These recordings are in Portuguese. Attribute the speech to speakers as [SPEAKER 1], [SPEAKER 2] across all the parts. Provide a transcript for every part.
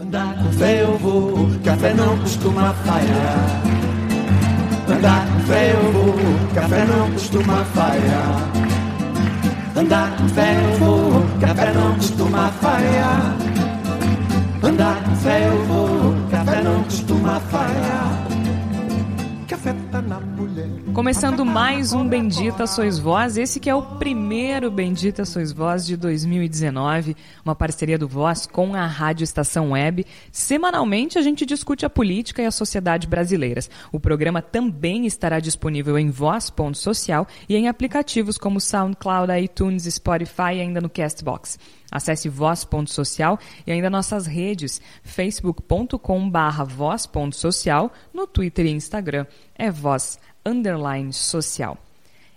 [SPEAKER 1] Andar com fé eu vou, café não costuma falhar. Andar com fé eu vou, café não costuma falhar. Andar com fé eu vou, café não costuma falhar. Andar com fé eu vou,
[SPEAKER 2] Começando mais um Bendita Sois Voz, esse que é o primeiro Bendita Sois Voz de 2019, uma parceria do Voz com a Rádio Estação Web. Semanalmente a gente discute a política e a sociedade brasileiras. O programa também estará disponível em voz.social e em aplicativos como SoundCloud, iTunes, Spotify e ainda no Castbox. Acesse voz.social e ainda nossas redes, facebook.com barra voz.social, no Twitter e Instagram é voz underline social.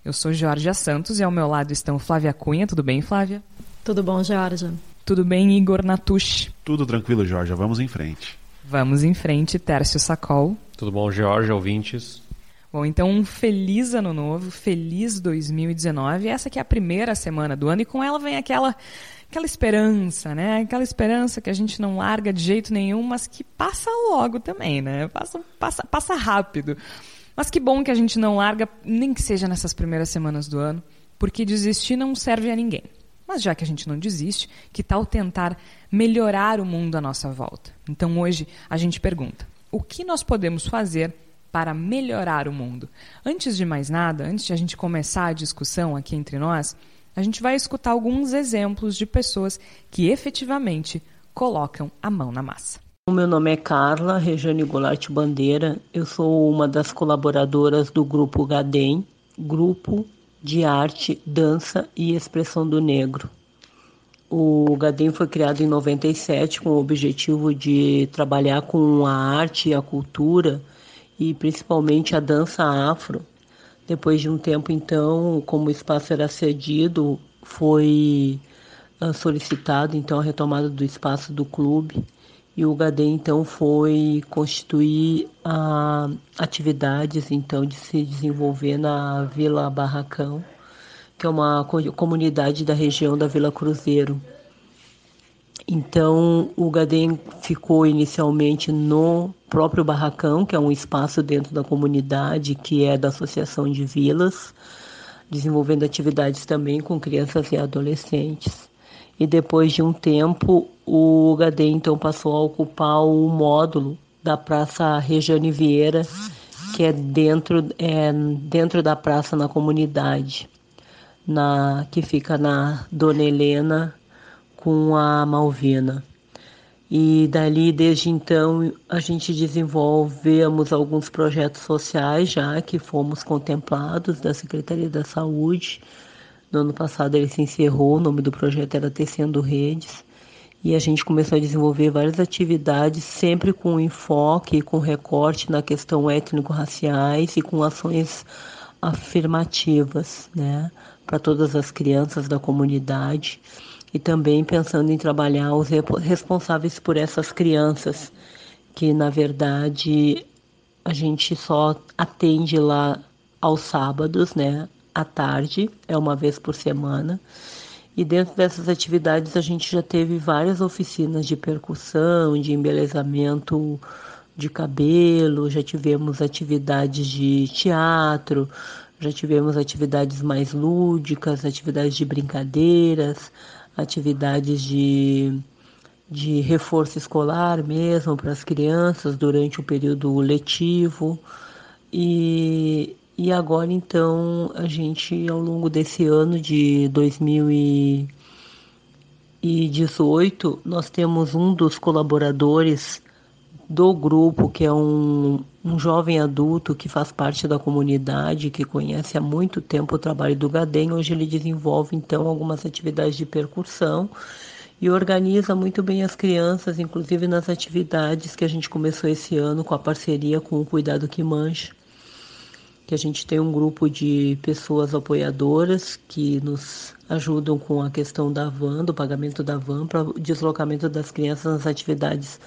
[SPEAKER 2] Eu sou Georgia Santos e ao meu lado estão Flávia Cunha. Tudo bem, Flávia?
[SPEAKER 3] Tudo bom, Georgia?
[SPEAKER 2] Tudo bem, Igor Natush?
[SPEAKER 4] Tudo tranquilo, Georgia. Vamos em frente.
[SPEAKER 2] Vamos em frente, Tércio Sacol.
[SPEAKER 5] Tudo bom, Georgia, ouvintes?
[SPEAKER 2] Bom, então um feliz ano novo, feliz 2019. Essa que é a primeira semana do ano e com ela vem aquela aquela esperança, né? Aquela esperança que a gente não larga de jeito nenhum, mas que passa logo também, né? Passa, passa, passa rápido. Mas que bom que a gente não larga, nem que seja nessas primeiras semanas do ano, porque desistir não serve a ninguém. Mas já que a gente não desiste, que tal tentar melhorar o mundo à nossa volta? Então hoje a gente pergunta: o que nós podemos fazer para melhorar o mundo? Antes de mais nada, antes de a gente começar a discussão aqui entre nós, a gente vai escutar alguns exemplos de pessoas que efetivamente colocam a mão na massa.
[SPEAKER 6] O meu nome é Carla Rejane Goulart Bandeira. Eu sou uma das colaboradoras do grupo GADEM, Grupo de Arte, Dança e Expressão do Negro. O GADEM foi criado em 97 com o objetivo de trabalhar com a arte e a cultura e principalmente a dança afro depois de um tempo, então, como o espaço era cedido, foi uh, solicitado então a retomada do espaço do clube e o GADE então foi constituir uh, atividades então de se desenvolver na Vila Barracão, que é uma comunidade da região da Vila Cruzeiro. Então, o GADEM ficou inicialmente no próprio barracão, que é um espaço dentro da comunidade, que é da Associação de Vilas, desenvolvendo atividades também com crianças e adolescentes. E depois de um tempo, o GADEM então passou a ocupar o módulo da Praça Regiane Vieira, que é dentro, é dentro da praça na comunidade, na, que fica na Dona Helena com a Malvina. E dali, desde então, a gente desenvolvemos alguns projetos sociais já que fomos contemplados da Secretaria da Saúde. No ano passado ele se encerrou, o nome do projeto era Tecendo Redes. E a gente começou a desenvolver várias atividades, sempre com enfoque, com recorte na questão étnico-raciais e com ações afirmativas, né, para todas as crianças da comunidade e também pensando em trabalhar os responsáveis por essas crianças, que na verdade a gente só atende lá aos sábados, né, à tarde, é uma vez por semana. E dentro dessas atividades a gente já teve várias oficinas de percussão, de embelezamento de cabelo, já tivemos atividades de teatro, já tivemos atividades mais lúdicas, atividades de brincadeiras, atividades de, de reforço escolar mesmo para as crianças durante o período letivo. E, e agora, então, a gente, ao longo desse ano de 2018, nós temos um dos colaboradores do grupo, que é um, um jovem adulto que faz parte da comunidade, que conhece há muito tempo o trabalho do Gadem. Hoje ele desenvolve então algumas atividades de percussão e organiza muito bem as crianças, inclusive nas atividades que a gente começou esse ano com a parceria com o Cuidado que Mancha, que a gente tem um grupo de pessoas apoiadoras que nos ajudam com a questão da van, do pagamento da van para o deslocamento das crianças nas atividades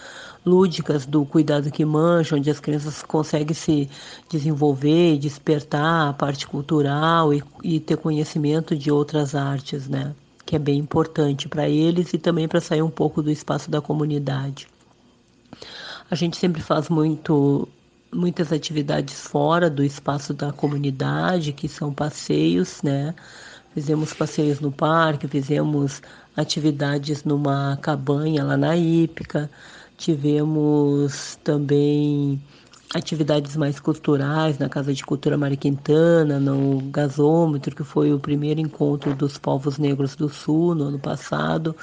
[SPEAKER 6] lúdicas do cuidado que mancha, onde as crianças conseguem se desenvolver, despertar a parte cultural e, e ter conhecimento de outras artes, né? Que é bem importante para eles e também para sair um pouco do espaço da comunidade. A gente sempre faz muito muitas atividades fora do espaço da comunidade, que são passeios, né? Fizemos passeios no parque, fizemos atividades numa cabanha lá na Ípica, tivemos também atividades mais culturais na Casa de Cultura Mariquintana, no Gasômetro, que foi o primeiro encontro dos povos negros do Sul no ano passado.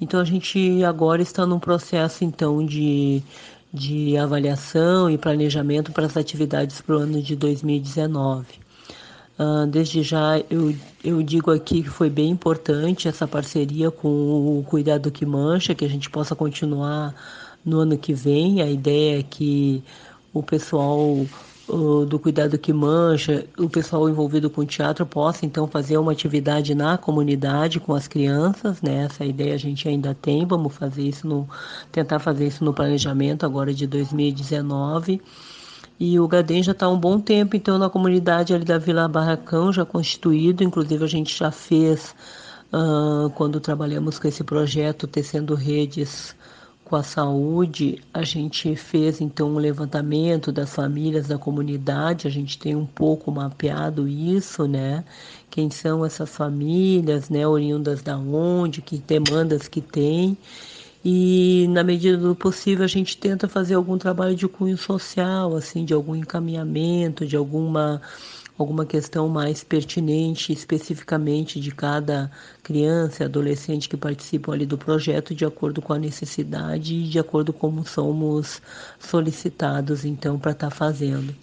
[SPEAKER 6] Então a gente agora está num processo então de, de avaliação e planejamento para as atividades para o ano de 2019. Uh, desde já eu, eu digo aqui que foi bem importante essa parceria com o Cuidado que Mancha, que a gente possa continuar no ano que vem. A ideia é que o pessoal do cuidado que mancha, o pessoal envolvido com teatro possa então fazer uma atividade na comunidade com as crianças, né? Essa ideia a gente ainda tem, vamos fazer isso no tentar fazer isso no planejamento agora de 2019. E o Gadem já está há um bom tempo então na comunidade ali da Vila Barracão já constituído, inclusive a gente já fez uh, quando trabalhamos com esse projeto tecendo redes com a saúde, a gente fez então um levantamento das famílias da comunidade, a gente tem um pouco mapeado isso, né? Quem são essas famílias, né? Oriundas da onde, que demandas que tem. E na medida do possível a gente tenta fazer algum trabalho de cunho social, assim, de algum encaminhamento, de alguma alguma questão mais pertinente especificamente de cada criança adolescente que participam ali do projeto de acordo com a necessidade e de acordo com como somos solicitados então para estar tá fazendo.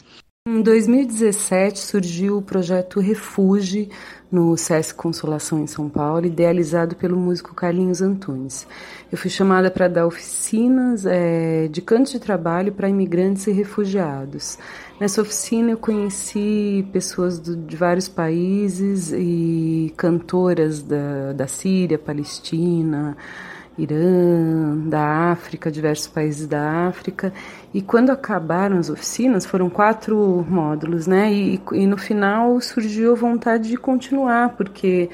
[SPEAKER 3] Em 2017 surgiu o projeto Refuge no SESC Consolação em São Paulo, idealizado pelo músico Carlinhos Antunes. Eu fui chamada para dar oficinas é, de canto de trabalho para imigrantes e refugiados. Nessa oficina eu conheci pessoas do, de vários países e cantoras da, da Síria, Palestina, Irã, da África, diversos países da África. E quando acabaram as oficinas, foram quatro módulos, né? E, e no final surgiu a vontade de continuar, porque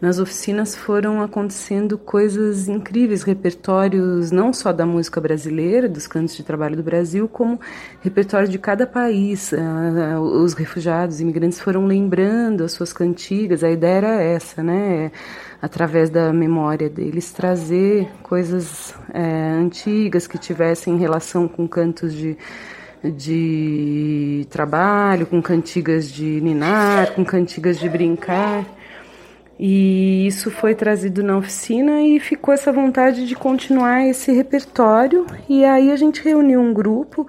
[SPEAKER 3] nas oficinas foram acontecendo coisas incríveis, repertórios não só da música brasileira, dos cantos de trabalho do Brasil, como repertório de cada país. Ah, os refugiados, imigrantes foram lembrando as suas cantigas, a ideia era essa, né? Através da memória deles, trazer coisas é, antigas que tivessem relação com cantos de, de trabalho, com cantigas de ninar, com cantigas de brincar. E isso foi trazido na oficina e ficou essa vontade de continuar esse repertório. E aí a gente reuniu um grupo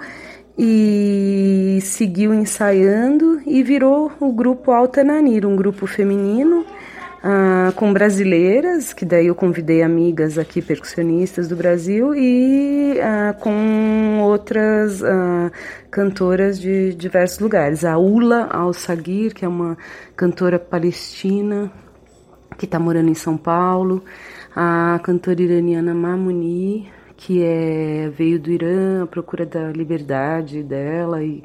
[SPEAKER 3] e seguiu ensaiando e virou o grupo Alta Nanir, um grupo feminino ah, com brasileiras, que daí eu convidei amigas aqui, percussionistas do Brasil, e ah, com outras ah, cantoras de diversos lugares. A Ula Al-Sagir, que é uma cantora palestina que está morando em São Paulo, a cantora iraniana Mamuni, que é, veio do Irã à procura da liberdade dela e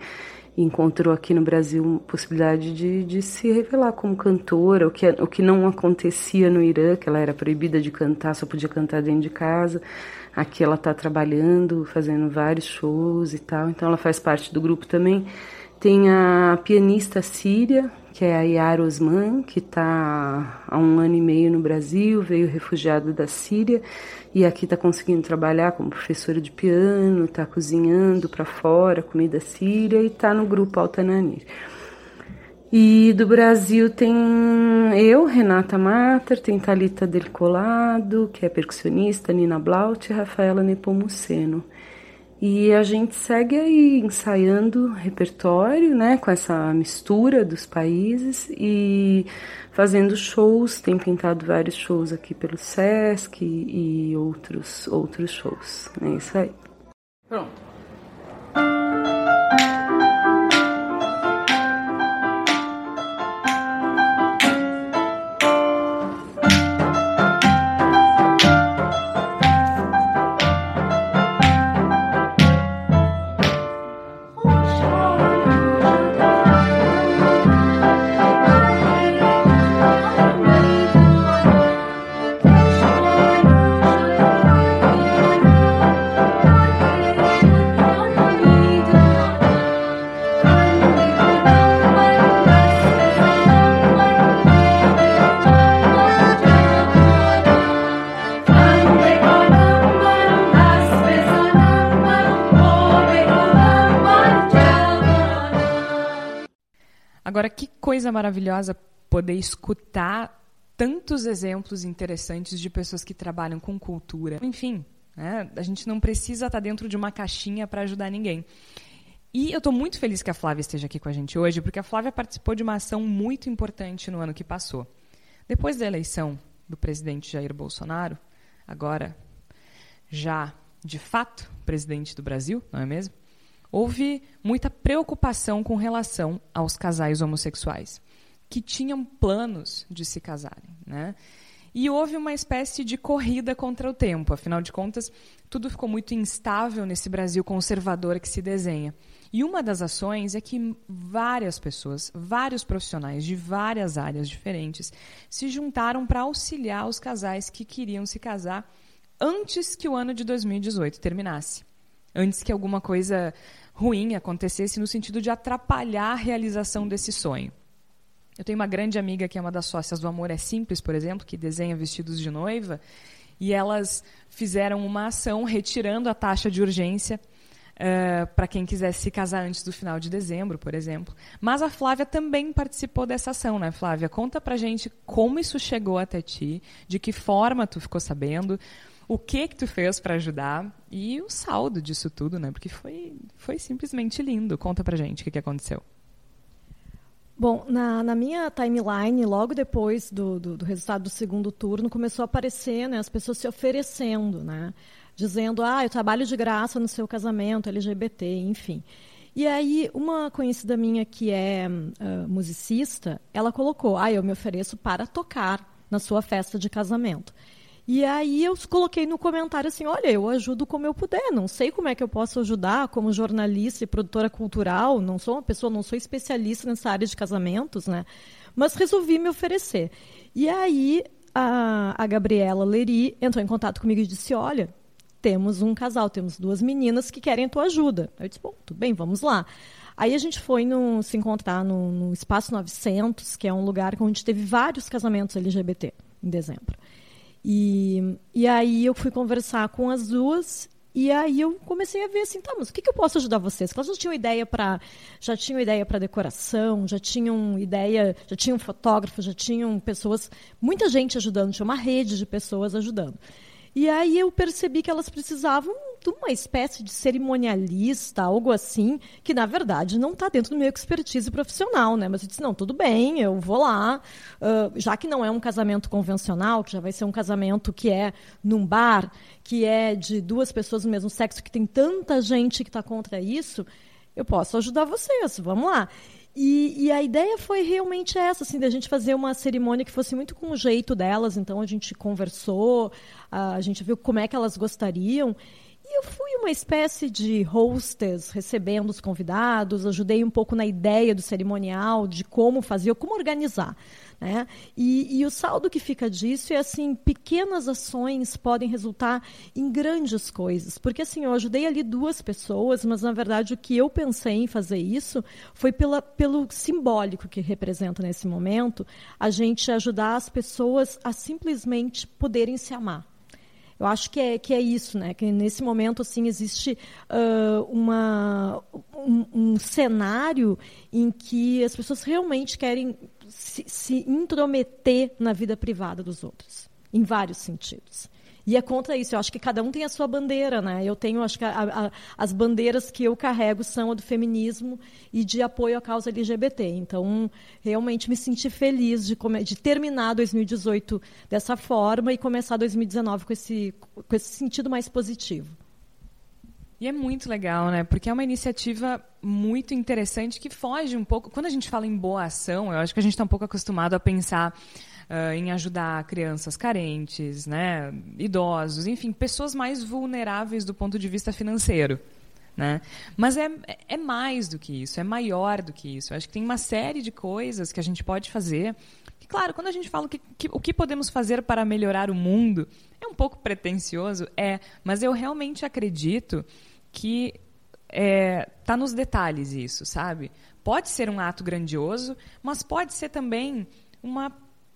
[SPEAKER 3] encontrou aqui no Brasil possibilidade de, de se revelar como cantora, o que, o que não acontecia no Irã, que ela era proibida de cantar, só podia cantar dentro de casa. Aqui ela está trabalhando, fazendo vários shows e tal, então ela faz parte do grupo também. Tem a pianista síria, que é a Yara Osman, que está há um ano e meio no Brasil, veio refugiada da Síria e aqui está conseguindo trabalhar como professora de piano, está cozinhando para fora comida síria e está no grupo Altananir. E do Brasil tem eu, Renata Mater, tem Thalita Del Colado, que é percussionista, Nina Blaut e Rafaela Nepomuceno. E a gente segue aí ensaiando repertório, né, com essa mistura dos países e fazendo shows, tem pintado vários shows aqui pelo SESC e outros outros shows. É isso aí. Pronto.
[SPEAKER 2] Agora, que coisa maravilhosa poder escutar tantos exemplos interessantes de pessoas que trabalham com cultura. Enfim, né? a gente não precisa estar dentro de uma caixinha para ajudar ninguém. E eu estou muito feliz que a Flávia esteja aqui com a gente hoje, porque a Flávia participou de uma ação muito importante no ano que passou. Depois da eleição do presidente Jair Bolsonaro, agora já de fato presidente do Brasil, não é mesmo? Houve muita preocupação com relação aos casais homossexuais que tinham planos de se casarem, né? E houve uma espécie de corrida contra o tempo. Afinal de contas, tudo ficou muito instável nesse Brasil conservador que se desenha. E uma das ações é que várias pessoas, vários profissionais de várias áreas diferentes, se juntaram para auxiliar os casais que queriam se casar antes que o ano de 2018 terminasse. Antes que alguma coisa ruim acontecesse no sentido de atrapalhar a realização desse sonho. Eu tenho uma grande amiga que é uma das sócias do Amor é Simples, por exemplo, que desenha vestidos de noiva, e elas fizeram uma ação retirando a taxa de urgência uh, para quem quisesse se casar antes do final de dezembro, por exemplo. Mas a Flávia também participou dessa ação, né, Flávia? Conta pra gente como isso chegou até ti, de que forma tu ficou sabendo, o que que tu fez para ajudar e o saldo disso tudo, né? Porque foi, foi simplesmente lindo. Conta pra gente o que, que aconteceu.
[SPEAKER 7] Bom, na, na, minha timeline, logo depois do, do, do, resultado do segundo turno, começou a aparecer né, as pessoas se oferecendo, né, dizendo, ah, eu trabalho de graça no seu casamento, LGBT, enfim. E aí, uma conhecida minha que é uh, musicista, ela colocou, ah, eu me ofereço para tocar na sua festa de casamento. E aí eu coloquei no comentário assim, olha, eu ajudo como eu puder, não sei como é que eu posso ajudar como jornalista e produtora cultural, não sou uma pessoa, não sou especialista nessa área de casamentos, né? Mas resolvi me oferecer. E aí a, a Gabriela Leri entrou em contato comigo e disse, olha, temos um casal, temos duas meninas que querem a tua ajuda. Eu disse, bom, tudo bem, vamos lá. Aí a gente foi no, se encontrar no, no Espaço 900, que é um lugar onde teve vários casamentos LGBT em dezembro. E, e aí eu fui conversar com as duas e aí eu comecei a ver assim, tá, mas o que, que eu posso ajudar vocês? Elas já tinham ideia para já tinham ideia para decoração, já tinham ideia, já tinham fotógrafos, já tinham pessoas, muita gente ajudando, tinha uma rede de pessoas ajudando. E aí eu percebi que elas precisavam de uma espécie de cerimonialista, algo assim, que na verdade não está dentro do meu expertise profissional, né? Mas eu disse, não, tudo bem, eu vou lá, uh, já que não é um casamento convencional, que já vai ser um casamento que é num bar, que é de duas pessoas do mesmo sexo, que tem tanta gente que está contra isso, eu posso ajudar vocês, vamos lá. E, e, a ideia foi realmente essa, assim, da gente fazer uma cerimônia que fosse muito com o jeito delas. Então a gente conversou, a gente viu como é que elas gostariam. E eu fui uma espécie de hostess, recebendo os convidados, ajudei um pouco na ideia do cerimonial, de como fazer, como organizar. Né? E, e, o saldo que fica disso é assim, pequenas ações podem resultar em grandes coisas. Porque assim, eu ajudei ali duas pessoas, mas na verdade o que eu pensei em fazer isso foi pela, pelo simbólico que representa nesse momento, a gente ajudar as pessoas a simplesmente poderem se amar. Eu acho que é, que é isso, né? Que nesse momento assim existe uh, uma, um, um cenário em que as pessoas realmente querem se, se intrometer na vida privada dos outros, em vários sentidos. E é contra isso. Eu acho que cada um tem a sua bandeira, né? Eu tenho, acho que a, a, as bandeiras que eu carrego são a do feminismo e de apoio à causa LGBT. Então, realmente me senti feliz de, de terminar 2018 dessa forma e começar 2019 com esse, com esse sentido mais positivo.
[SPEAKER 2] E é muito legal, né? Porque é uma iniciativa muito interessante que foge um pouco. Quando a gente fala em boa ação, eu acho que a gente está um pouco acostumado a pensar uh, em ajudar crianças carentes, né? idosos, enfim, pessoas mais vulneráveis do ponto de vista financeiro. Né? Mas é, é mais do que isso, é maior do que isso. Eu acho que tem uma série de coisas que a gente pode fazer. Que, claro, quando a gente fala que, que, o que podemos fazer para melhorar o mundo, é um pouco pretencioso, é, mas eu realmente acredito que é, tá nos detalhes isso, sabe? Pode ser um ato grandioso, mas pode ser também uma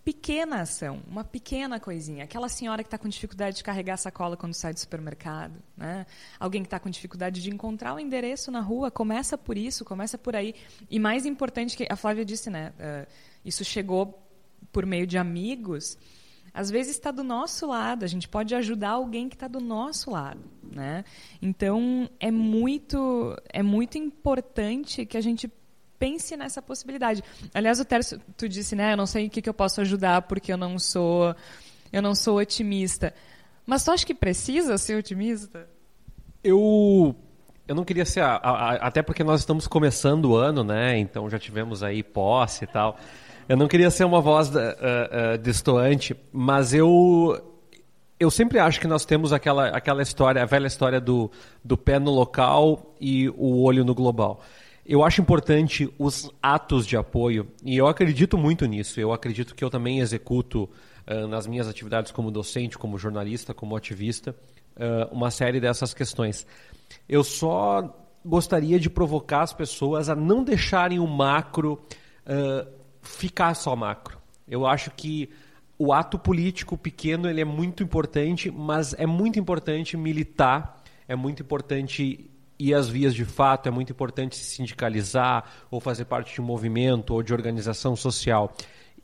[SPEAKER 2] pequena ação, uma pequena coisinha. Aquela senhora que está com dificuldade de carregar a sacola quando sai do supermercado, né? Alguém que está com dificuldade de encontrar o endereço na rua, começa por isso, começa por aí. E mais importante que a Flávia disse, né? Uh, isso chegou por meio de amigos. Às vezes está do nosso lado, a gente pode ajudar alguém que está do nosso lado, né? Então é muito é muito importante que a gente pense nessa possibilidade. Aliás, o Tércio, tu disse, né? Eu não sei o que, que eu posso ajudar porque eu não sou, eu não sou otimista. Mas tu acha que precisa ser otimista?
[SPEAKER 5] Eu eu não queria ser, a, a, até porque nós estamos começando o ano, né? Então já tivemos aí posse e tal. Eu não queria ser uma voz uh, uh, destoante, mas eu eu sempre acho que nós temos aquela, aquela história, a velha história do, do pé no local e o olho no global. Eu acho importante os atos de apoio e eu acredito muito nisso. Eu acredito que eu também executo uh, nas minhas atividades como docente, como jornalista, como ativista, uma série dessas questões. Eu só gostaria de provocar as pessoas a não deixarem o macro uh, ficar só macro. Eu acho que o ato político pequeno ele é muito importante, mas é muito importante militar, é muito importante e as vias de fato, é muito importante se sindicalizar ou fazer parte de um movimento ou de organização social.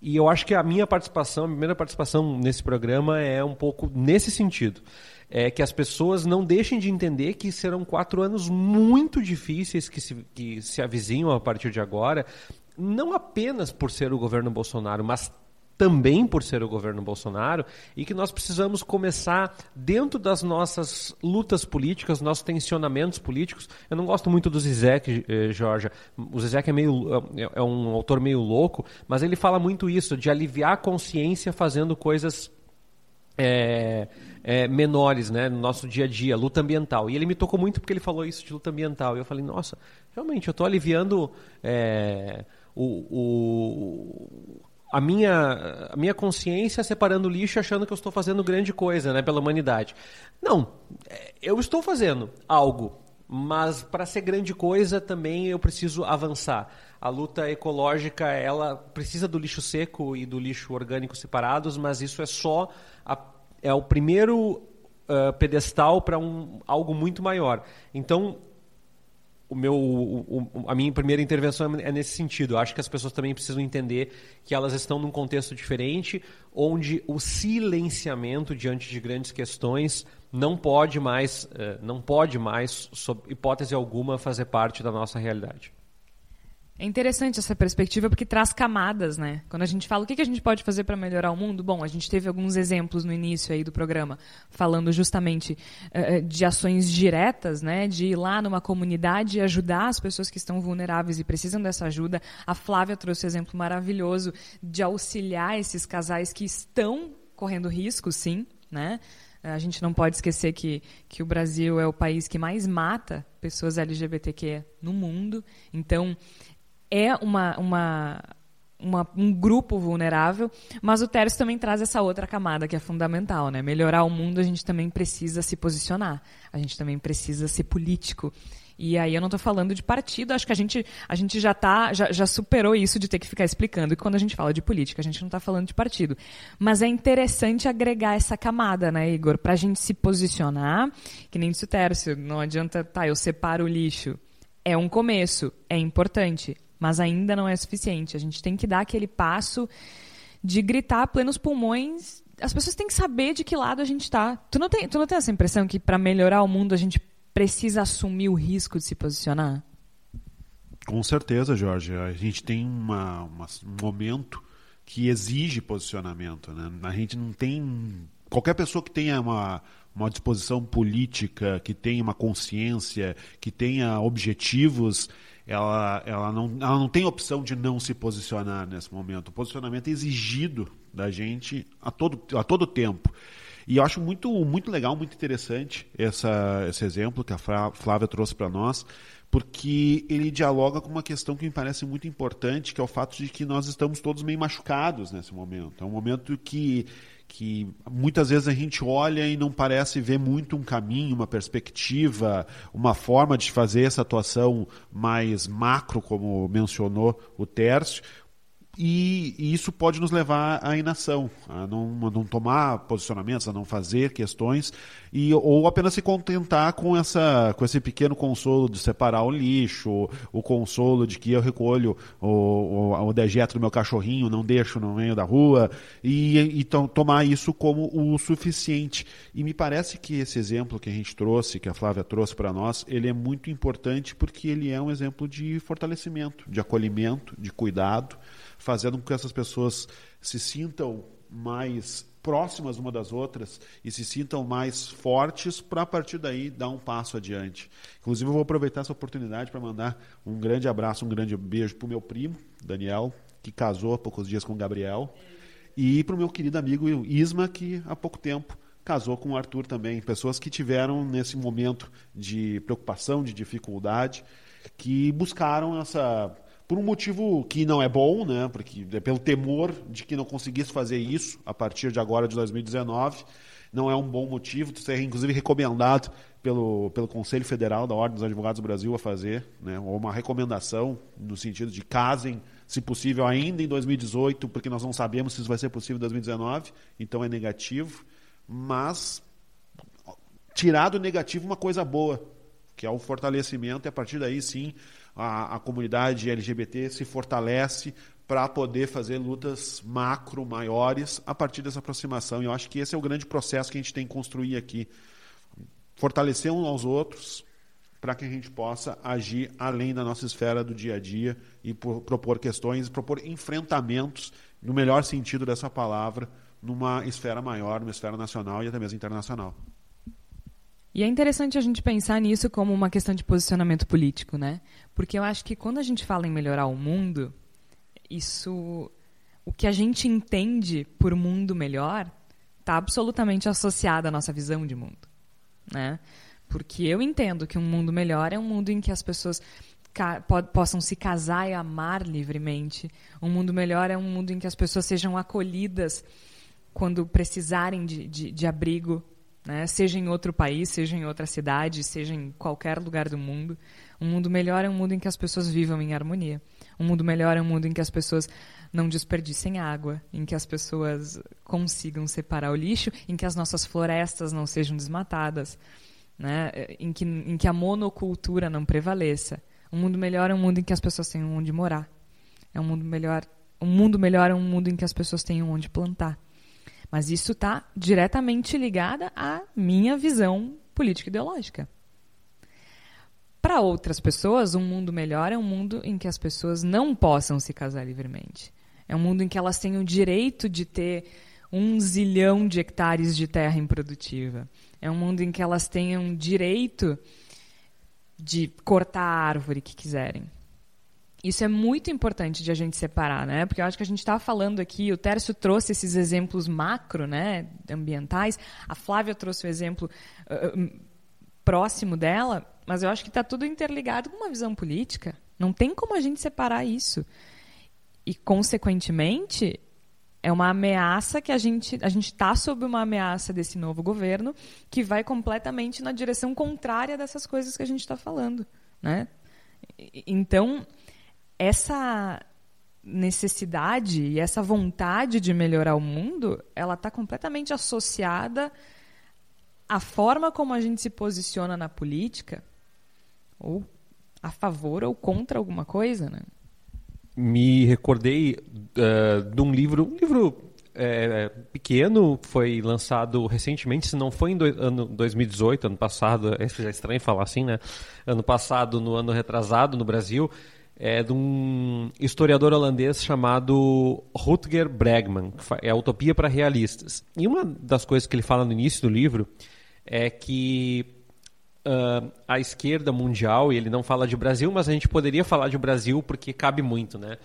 [SPEAKER 5] E eu acho que a minha participação, a primeira participação nesse programa é um pouco nesse sentido. É que as pessoas não deixem de entender que serão quatro anos muito difíceis que se, que se avizinham a partir de agora, não apenas por ser o governo Bolsonaro, mas também por ser o governo Bolsonaro, e que nós precisamos começar, dentro das nossas lutas políticas, nossos tensionamentos políticos. Eu não gosto muito do Zizek, eh. O Zizek é, meio, é, é um autor meio louco, mas ele fala muito isso, de aliviar a consciência fazendo coisas é, é, menores né, no nosso dia a dia, luta ambiental. E ele me tocou muito porque ele falou isso de luta ambiental. E eu falei, nossa, realmente, eu estou aliviando é, o, o, a minha, a minha consciência separando lixo achando que eu estou fazendo grande coisa né, pela humanidade. Não, é, eu estou fazendo algo, mas para ser grande coisa também eu preciso avançar. A luta ecológica ela precisa do lixo seco e do lixo orgânico separados, mas isso é só a, é o primeiro uh, pedestal para um, algo muito maior. Então o meu, o, a minha primeira intervenção é nesse sentido. Eu acho que as pessoas também precisam entender que elas estão num contexto diferente, onde o silenciamento diante de grandes questões não pode mais, eh, não pode mais, sob hipótese alguma, fazer parte da nossa realidade.
[SPEAKER 2] É interessante essa perspectiva porque traz camadas, né? Quando a gente fala o que a gente pode fazer para melhorar o mundo, bom, a gente teve alguns exemplos no início aí do programa falando justamente uh, de ações diretas, né? De ir lá numa comunidade e ajudar as pessoas que estão vulneráveis e precisam dessa ajuda. A Flávia trouxe um exemplo maravilhoso de auxiliar esses casais que estão correndo risco, sim, né? A gente não pode esquecer que, que o Brasil é o país que mais mata pessoas LGBTQ no mundo. Então, é uma, uma, uma, um grupo vulnerável, mas o Tércio também traz essa outra camada que é fundamental, né? Melhorar o mundo, a gente também precisa se posicionar, a gente também precisa ser político. E aí eu não estou falando de partido, acho que a gente, a gente já, tá, já, já superou isso de ter que ficar explicando que quando a gente fala de política, a gente não está falando de partido. Mas é interessante agregar essa camada, né, Igor, para a gente se posicionar, que nem disse o Tércio, não adianta, tá, eu separo o lixo. É um começo, é importante mas ainda não é suficiente. A gente tem que dar aquele passo de gritar plenos pulmões. As pessoas têm que saber de que lado a gente está. Tu não tem, tu não tem essa impressão que para melhorar o mundo a gente precisa assumir o risco de se posicionar?
[SPEAKER 4] Com certeza, Jorge. A gente tem uma, uma, um momento que exige posicionamento. Né? A gente não tem. Qualquer pessoa que tenha uma, uma disposição política, que tenha uma consciência, que tenha objetivos, ela, ela, não, ela não tem opção de não se posicionar nesse momento. O posicionamento é exigido da gente a todo, a todo tempo. E eu acho muito, muito legal, muito interessante essa, esse exemplo que a Flávia trouxe para nós, porque ele dialoga com uma questão que me parece muito importante, que é o fato de que nós estamos todos meio machucados nesse momento. É um momento que que muitas vezes a gente olha e não parece ver muito um caminho, uma perspectiva, uma forma de fazer essa atuação mais macro, como mencionou o Tércio. E, e, isso pode nos levar à inação, a não, a não, tomar posicionamentos, a não fazer questões, e, ou apenas se contentar com, essa, com esse pequeno consolo de separar o lixo, o consolo de que eu recolho o, o, o dejeto do meu cachorrinho, não deixo no meio da rua, e então tomar isso como o suficiente. E me parece que esse exemplo que a gente trouxe, que a Flávia trouxe para nós, ele é muito importante porque ele é um exemplo de fortalecimento, de acolhimento, de cuidado fazendo com que essas pessoas se sintam mais próximas uma das outras e se sintam mais fortes para a partir daí dar um passo adiante. Inclusive eu vou aproveitar essa oportunidade para mandar um grande abraço, um grande beijo para o meu primo, Daniel, que casou há poucos dias com o Gabriel, e para o meu querido amigo Isma, que há pouco tempo casou com o Arthur também. Pessoas que tiveram nesse momento de preocupação, de dificuldade, que buscaram essa por um motivo que não é bom, né? Porque é pelo temor de que não conseguisse fazer isso a partir de agora de 2019. Não é um bom motivo, isso é inclusive recomendado pelo, pelo Conselho Federal da Ordem dos Advogados do Brasil a fazer, né? ou uma recomendação no sentido de casem, se possível, ainda em 2018, porque nós não sabemos se isso vai ser possível em 2019, então é negativo. Mas tirar do negativo uma coisa boa, que é o fortalecimento, e a partir daí sim a, a comunidade LGBT se fortalece para poder fazer lutas macro maiores a partir dessa aproximação. E eu acho que esse é o grande processo que a gente tem que construir aqui. Fortalecer uns aos outros para que a gente possa agir além da nossa esfera do dia a dia e propor questões, propor enfrentamentos, no melhor sentido dessa palavra, numa esfera maior, numa esfera nacional e até mesmo internacional.
[SPEAKER 2] E é interessante a gente pensar nisso como uma questão de posicionamento político, né? Porque eu acho que quando a gente fala em melhorar o mundo, isso o que a gente entende por mundo melhor está absolutamente associado à nossa visão de mundo, né? Porque eu entendo que um mundo melhor é um mundo em que as pessoas possam se casar e amar livremente. Um mundo melhor é um mundo em que as pessoas sejam acolhidas quando precisarem de, de, de abrigo né? seja em outro país, seja em outra cidade, seja em qualquer lugar do mundo. Um mundo melhor é um mundo em que as pessoas vivam em harmonia. Um mundo melhor é um mundo em que as pessoas não desperdicem água, em que as pessoas consigam separar o lixo, em que as nossas florestas não sejam desmatadas, né? em, que, em que a monocultura não prevaleça. Um mundo melhor é um mundo em que as pessoas tenham onde morar. É um mundo melhor. Um mundo melhor é um mundo em que as pessoas tenham onde plantar. Mas isso está diretamente ligada à minha visão política ideológica. Para outras pessoas, um mundo melhor é um mundo em que as pessoas não possam se casar livremente. É um mundo em que elas tenham o direito de ter um zilhão de hectares de terra improdutiva. É um mundo em que elas tenham direito de cortar a árvore que quiserem. Isso é muito importante de a gente separar, né? Porque eu acho que a gente estava falando aqui, o Tércio trouxe esses exemplos macro, né, ambientais, a Flávia trouxe o exemplo uh, próximo dela, mas eu acho que está tudo interligado com uma visão política. Não tem como a gente separar isso. E, consequentemente, é uma ameaça que a gente a gente está sob uma ameaça desse novo governo que vai completamente na direção contrária dessas coisas que a gente está falando, né? Então essa necessidade e essa vontade de melhorar o mundo, ela está completamente associada à forma como a gente se posiciona na política, ou a favor ou contra alguma coisa, né?
[SPEAKER 5] Me recordei uh, de um livro, um livro é, pequeno, foi lançado recentemente, se não foi em do, ano 2018, ano passado, é estranho falar assim, né? Ano passado, no ano retrasado no Brasil, é de um historiador holandês chamado Rutger Bregman, que é a Utopia para Realistas. E uma das coisas que ele fala no início do livro é que uh, a esquerda mundial, e ele não fala de Brasil, mas a gente poderia falar de Brasil porque cabe muito, né?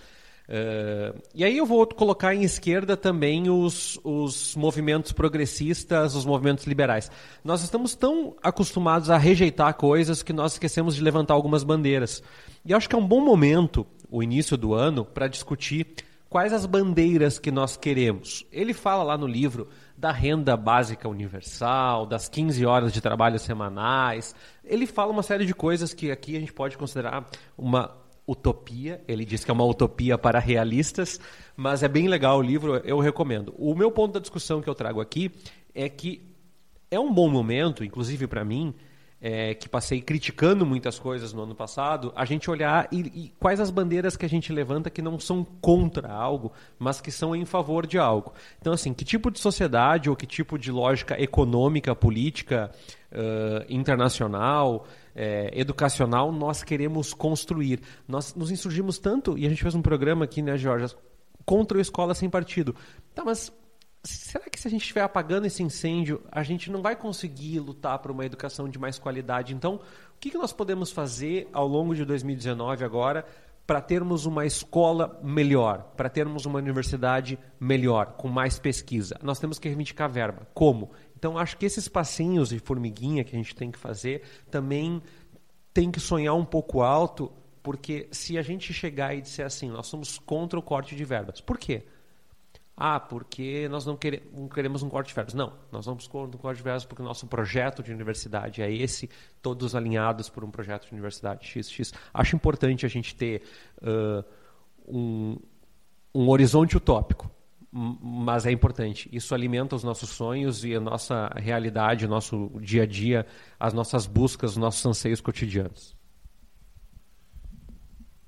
[SPEAKER 5] Uh, e aí eu vou colocar em esquerda também os, os movimentos progressistas, os movimentos liberais. Nós estamos tão acostumados a rejeitar coisas que nós esquecemos de levantar algumas bandeiras. E acho que é um bom momento, o início do ano, para discutir quais as bandeiras que nós queremos. Ele fala lá no livro da renda básica universal, das 15 horas de trabalho semanais. Ele fala uma série de coisas que aqui a gente pode considerar uma utopia. Ele diz que é uma utopia para realistas, mas é bem legal o livro, eu recomendo. O meu ponto da discussão que eu trago aqui é que é um bom momento, inclusive para mim, é, que passei criticando muitas coisas no ano passado, a gente olhar e, e, quais as bandeiras que a gente levanta que não são contra algo, mas que são em favor de algo. Então, assim, que tipo de sociedade ou que tipo de lógica econômica, política, uh, internacional, é, educacional nós queremos construir. Nós nos insurgimos tanto, e a gente fez um programa aqui, né, Jorge, contra a escola sem partido. Tá, mas será que se a gente estiver apagando esse incêndio, a gente não vai conseguir lutar por uma educação de mais qualidade? Então, o que, que nós podemos fazer ao longo de 2019 agora para termos uma escola melhor, para termos uma universidade melhor, com mais pesquisa? Nós temos que reivindicar verba. Como? Então, acho que esses passinhos de formiguinha que a gente tem que fazer também tem que sonhar um pouco alto, porque se a gente chegar e disser assim, nós somos contra o corte de verbas. Por quê? Ah, porque nós não, queremos um corte de verbas. Não, nós vamos contra um corte de verbas porque o nosso projeto de universidade é esse, todos alinhados por um projeto de universidade XX. Acho importante a gente ter uh, um, um horizonte utópico, mas é importante. Isso alimenta os nossos sonhos e a nossa realidade, o nosso dia a dia, as nossas buscas, os nossos anseios cotidianos.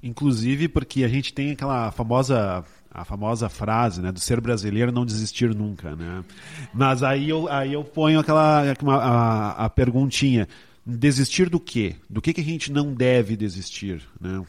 [SPEAKER 4] Inclusive porque a gente tem aquela famosa a famosa frase, né, do ser brasileiro não desistir nunca, né? Mas aí eu, aí eu ponho aquela a, a perguntinha, desistir do quê? Do que, que a gente não deve desistir, né?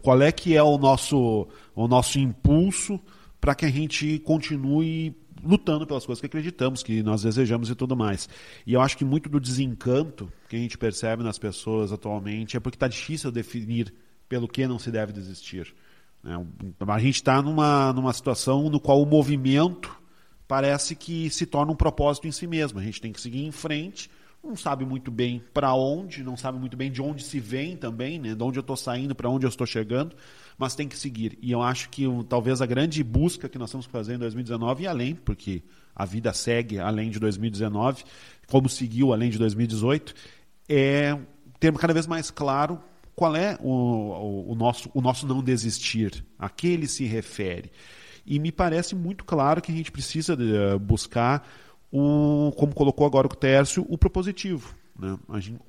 [SPEAKER 4] Qual é que é o nosso o nosso impulso para que a gente continue lutando pelas coisas que acreditamos, que nós desejamos e tudo mais. E eu acho que muito do desencanto que a gente percebe nas pessoas atualmente é porque está difícil definir pelo que não se deve desistir. Né? A gente está numa, numa situação no qual o movimento parece que se torna um propósito em si mesmo. A gente tem que seguir em frente, não sabe muito bem para onde, não sabe muito bem de onde se vem também, né? de onde eu estou saindo, para onde eu estou chegando, mas tem que seguir. E eu acho que talvez a grande busca que nós estamos fazendo em 2019 e além, porque a vida segue além de 2019, como seguiu além de 2018, é ter cada vez mais claro qual é o, o, o, nosso, o nosso não desistir? A que ele se refere? E me parece muito claro que a gente precisa de, uh, buscar, o, como colocou agora o Tércio, o propositivo. Né?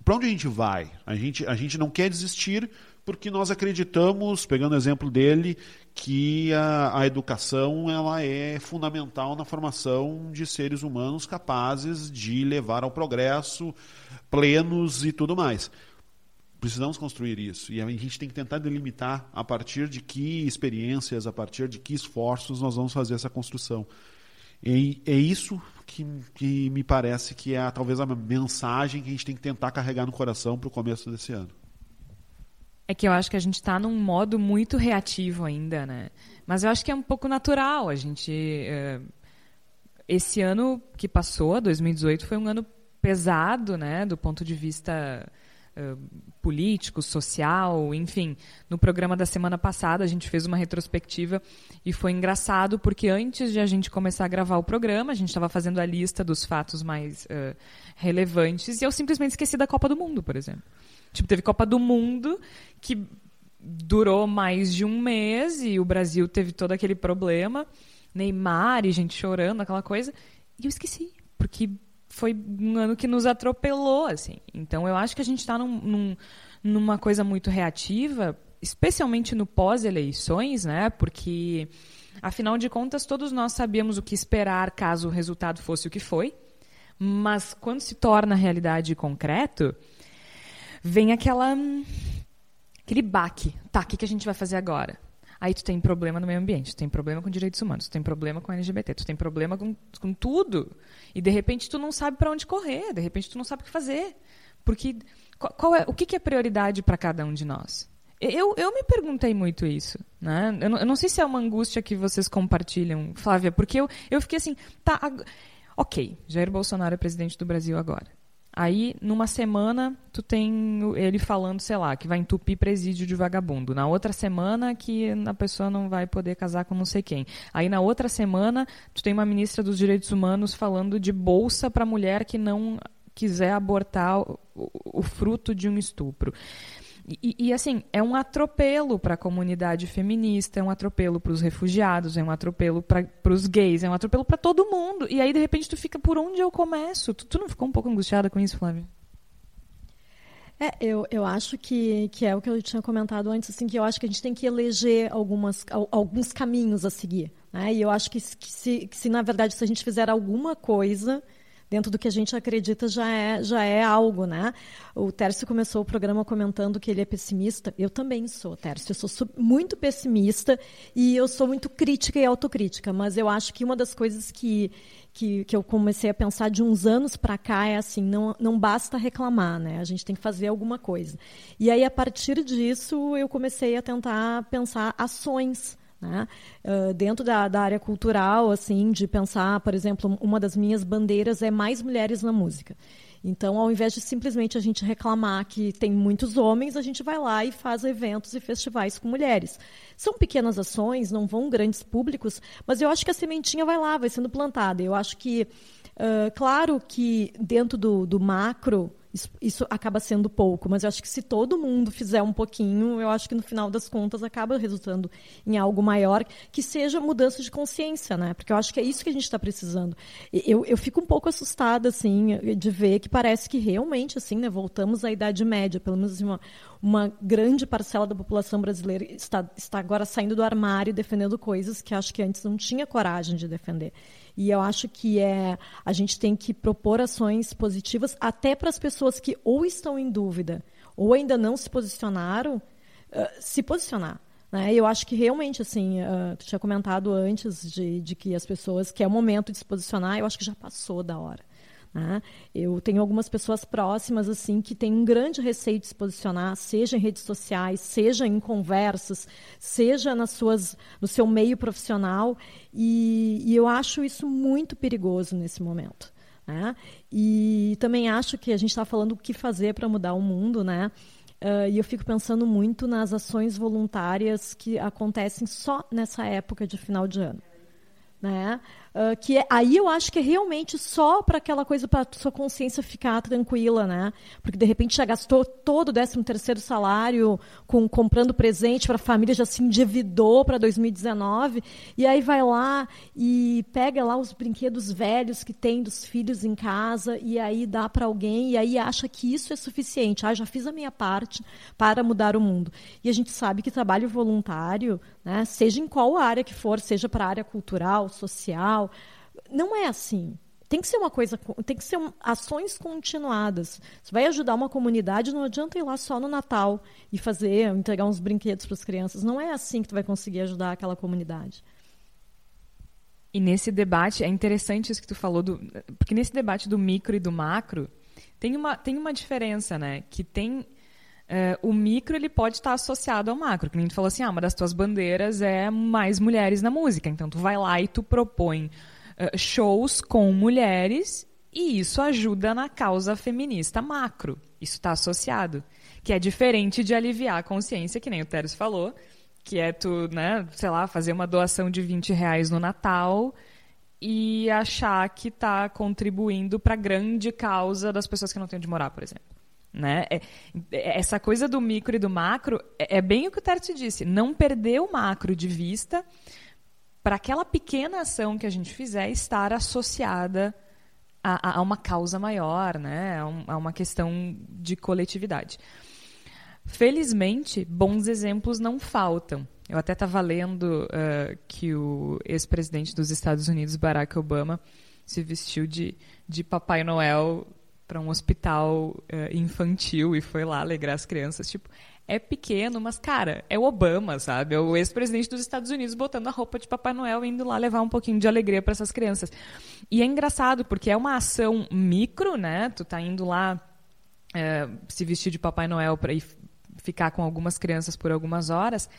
[SPEAKER 4] Para onde a gente vai? A gente, a gente não quer desistir porque nós acreditamos, pegando o exemplo dele, que a, a educação ela é fundamental na formação de seres humanos capazes de levar ao progresso, plenos e tudo mais. Precisamos construir isso. E a gente tem que tentar delimitar a partir de que experiências, a partir de que esforços nós vamos fazer essa construção. E é isso que, que me parece que é talvez a mensagem que a gente tem que tentar carregar no coração para o começo desse ano.
[SPEAKER 2] É que eu acho que a gente está num modo muito reativo ainda, né? Mas eu acho que é um pouco natural. A gente. Uh, esse ano que passou, 2018, foi um ano pesado, né? Do ponto de vista político, social, enfim. No programa da semana passada a gente fez uma retrospectiva e foi engraçado porque antes de a gente começar a gravar o programa, a gente estava fazendo a lista dos fatos mais uh, relevantes e eu simplesmente esqueci da Copa do Mundo, por exemplo. Tipo, teve Copa do Mundo que durou mais de um mês e o Brasil teve todo aquele problema, Neymar e gente chorando, aquela coisa, e eu esqueci, porque foi um ano que nos atropelou, assim. Então, eu acho que a gente está num, num, numa coisa muito reativa, especialmente no pós-eleições, né? Porque, afinal de contas, todos nós sabíamos o que esperar caso o resultado fosse o que foi. Mas quando se torna realidade concreto, vem aquela aquele baque. Tá, o que, que a gente vai fazer agora? Aí tu tem problema no meio ambiente, tu tem problema com direitos humanos, tu tem problema com LGBT, tu tem problema com, com tudo. E de repente tu não sabe para onde correr, de repente tu não sabe o que fazer. Porque qual, qual é, o que, que é prioridade para cada um de nós? Eu, eu me perguntei muito isso. Né? Eu, não, eu não sei se é uma angústia que vocês compartilham, Flávia, porque eu, eu fiquei assim, tá, ok, Jair Bolsonaro é presidente do Brasil agora. Aí, numa semana, tu tem ele falando, sei lá, que vai entupir presídio de vagabundo. Na outra semana, que a pessoa não vai poder casar com não sei quem. Aí, na outra semana, tu tem uma ministra dos Direitos Humanos falando de bolsa para mulher que não quiser abortar o, o, o fruto de um estupro. E, e, assim, é um atropelo para a comunidade feminista, é um atropelo para os refugiados, é um atropelo para os gays, é um atropelo para todo mundo. E aí, de repente, tu fica por onde eu começo? Tu, tu não ficou um pouco angustiada com isso, Flávia?
[SPEAKER 7] É, eu, eu acho que, que é o que eu tinha comentado antes, assim, que eu acho que a gente tem que eleger algumas, alguns caminhos a seguir. Né? E eu acho que, se, que se, na verdade, se a gente fizer alguma coisa dentro do que a gente acredita já é, já é algo, né? O Tércio começou o programa comentando que ele é pessimista. Eu também sou, Tércio. Eu sou muito pessimista e eu sou muito crítica e autocrítica. Mas eu acho que uma das coisas que, que, que eu comecei a pensar de uns anos para cá é assim, não, não basta reclamar, né? A gente tem que fazer alguma coisa. E aí, a partir disso, eu comecei a tentar pensar ações né? Uh, dentro da, da, área cultural, assim, de pensar, por exemplo, uma das minhas bandeiras é mais mulheres na música. Então, ao invés de simplesmente a gente reclamar que tem muitos homens, a gente vai lá e faz eventos e festivais com mulheres. São pequenas ações, não vão grandes públicos, mas eu acho que a sementinha vai lá, vai sendo plantada. Eu acho que, uh, claro que dentro do, do macro, isso, isso, acaba sendo pouco, mas eu acho que se todo mundo fizer um pouquinho, eu acho que no final das contas acaba resultando em algo maior, que seja mudança de consciência, né? Porque eu acho que é isso que a gente está precisando. Eu, eu fico um pouco assustada, assim, de ver que parece que realmente, assim, né, voltamos à Idade Média, pelo menos uma, uma grande parcela da população brasileira está, está agora saindo do armário defendendo coisas que acho que antes não tinha coragem de defender. E eu acho que é a gente tem que propor ações positivas até para as pessoas que ou estão em dúvida ou ainda não se posicionaram, uh, se posicionar. Né? Eu acho que realmente, assim, uh, tu tinha comentado antes de, de que as pessoas, que é o momento de se posicionar, eu acho que já passou da hora. Né? Eu tenho algumas pessoas próximas assim que têm um grande receio de se posicionar, seja em redes sociais, seja em conversas, seja nas suas, no seu meio profissional, e, e eu acho isso muito perigoso nesse momento. Né? E também acho que a gente está falando o que fazer para mudar o mundo, né? Uh, e eu fico pensando muito nas ações voluntárias que acontecem só nessa época de final de ano. Né? Uh, que é, aí eu acho que é realmente só para aquela coisa para sua consciência ficar tranquila, né? Porque de repente já gastou todo o 13 terceiro salário com comprando presente para a família, já se endividou para 2019 e aí vai lá e pega lá os brinquedos velhos que tem dos filhos em casa e aí dá para alguém e aí acha que isso é suficiente. Ah, já fiz a minha parte para mudar o mundo. E a gente sabe que trabalho voluntário, né? Seja em qual área que for, seja para a área cultural, social não é assim. Tem que ser uma coisa, tem que ser um, ações continuadas. Você vai ajudar uma comunidade, não adianta ir lá só no Natal e fazer, entregar uns brinquedos para as crianças. Não é assim que tu vai conseguir ajudar aquela comunidade.
[SPEAKER 2] E nesse debate, é interessante isso que tu falou, do, porque nesse debate do micro e do macro, tem uma, tem uma diferença, né? Que tem. Uh, o micro ele pode estar associado ao macro. Que a gente falou assim: ah, uma das tuas bandeiras é mais mulheres na música. Então tu vai lá e tu propõe uh, shows com mulheres e isso ajuda na causa feminista macro. Isso está associado. Que é diferente de aliviar a consciência, que nem o Teres falou, que é tu, né, sei lá, fazer uma doação de 20 reais no Natal e achar que está contribuindo para a grande causa das pessoas que não têm onde morar, por exemplo. Né? É, é, essa coisa do micro e do macro é, é bem o que o Terti disse. Não perder o macro de vista para aquela pequena ação que a gente fizer estar associada a, a uma causa maior, né? a, uma questão de coletividade. Felizmente, bons exemplos não faltam. Eu até estava lendo uh, que o ex-presidente dos Estados Unidos, Barack Obama, se vestiu de, de Papai Noel para um hospital uh, infantil e foi lá alegrar as crianças. Tipo, é pequeno, mas, cara, é o Obama, sabe? É o ex-presidente dos Estados Unidos botando a roupa de Papai Noel e indo lá levar um pouquinho de alegria para essas crianças. E é engraçado, porque é uma ação micro, né? Tu tá indo lá é, se vestir de Papai Noel para ir ficar com algumas crianças por algumas horas,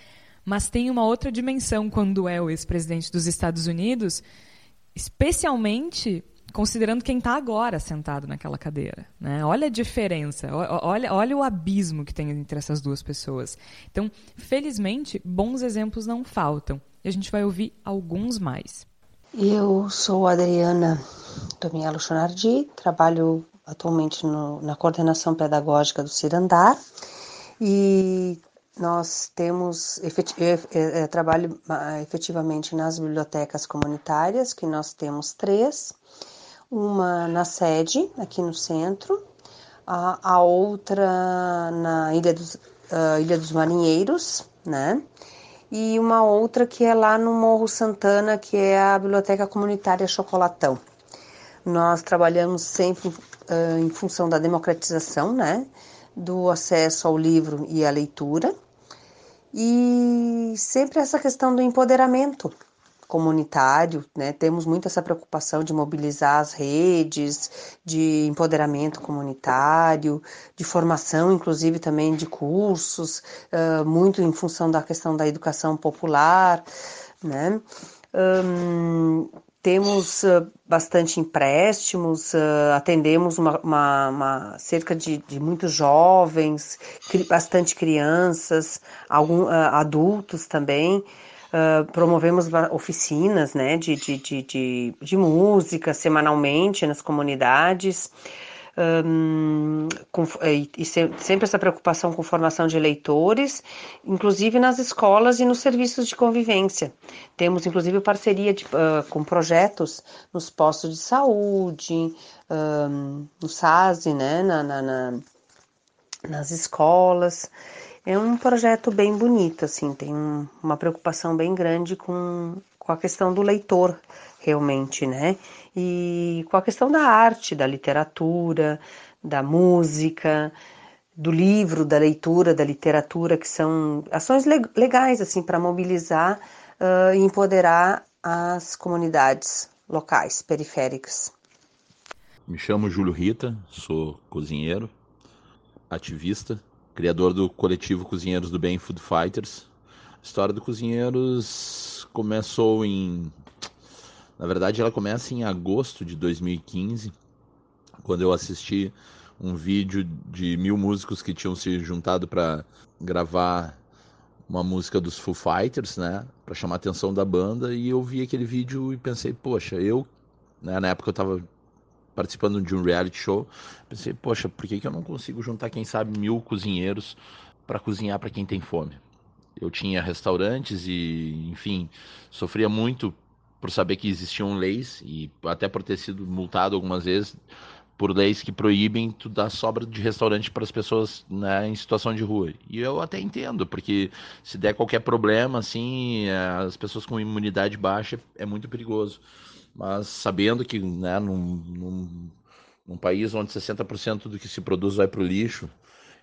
[SPEAKER 2] mas tem uma outra dimensão quando é o ex-presidente dos Estados Unidos, especialmente considerando quem está agora sentado naquela cadeira. Né? Olha a diferença, olha, olha o abismo que tem entre essas duas pessoas. Então, felizmente, bons exemplos não faltam. E a gente vai ouvir alguns mais.
[SPEAKER 8] Eu sou Adriana Tomielo Chonardi, trabalho atualmente no, na coordenação pedagógica do Cirandar E nós temos eu, eu, trabalho efetivamente nas bibliotecas comunitárias, que nós temos três, uma na sede, aqui no centro, a, a outra na Ilha dos, uh, Ilha dos Marinheiros, né? E uma outra que é lá no Morro Santana, que é a Biblioteca Comunitária Chocolatão. Nós trabalhamos sempre uh, em função da democratização, né? Do acesso ao livro e à leitura. E sempre essa questão do empoderamento, comunitário, né? Temos muito essa preocupação de mobilizar as redes, de empoderamento comunitário, de formação, inclusive também de cursos, uh, muito em função da questão da educação popular, né? Um, temos uh, bastante empréstimos, uh, atendemos uma, uma, uma cerca de, de, muitos jovens, bastante crianças, algum, adultos também. Uh, promovemos oficinas né, de, de, de, de, de música semanalmente nas comunidades. Um, com, e, e sempre essa preocupação com formação de leitores, inclusive nas escolas e nos serviços de convivência. Temos, inclusive, parceria de, uh, com projetos nos postos de saúde, um, no SASE, né, na, na, na, nas escolas. É um projeto bem bonito, assim, tem um, uma preocupação bem grande com, com a questão do leitor, realmente, né? E com a questão da arte, da literatura, da música, do livro, da leitura, da literatura, que são ações legais, assim, para mobilizar uh, e empoderar as comunidades locais, periféricas.
[SPEAKER 9] Me chamo Júlio Rita, sou cozinheiro, ativista criador do coletivo Cozinheiros do Bem Food Fighters. A história do Cozinheiros começou em. Na verdade, ela começa em agosto de 2015, quando eu assisti um vídeo de mil músicos que tinham se juntado para gravar uma música dos Foo Fighters, né, para chamar a atenção da banda, e eu vi aquele vídeo e pensei, poxa, eu, né, na época eu estava participando de um reality show. Pensei, poxa, por que, que eu não consigo juntar, quem sabe, mil cozinheiros para cozinhar para quem tem fome? Eu tinha restaurantes e, enfim, sofria muito por saber que existiam leis e até por ter sido multado algumas vezes por leis que proíbem tu dar sobra de restaurante para as pessoas né, em situação de rua. E eu até entendo, porque se der qualquer problema, assim, as pessoas com imunidade baixa é muito perigoso mas sabendo que né, num, num, num país onde 60% do que se produz vai para o lixo,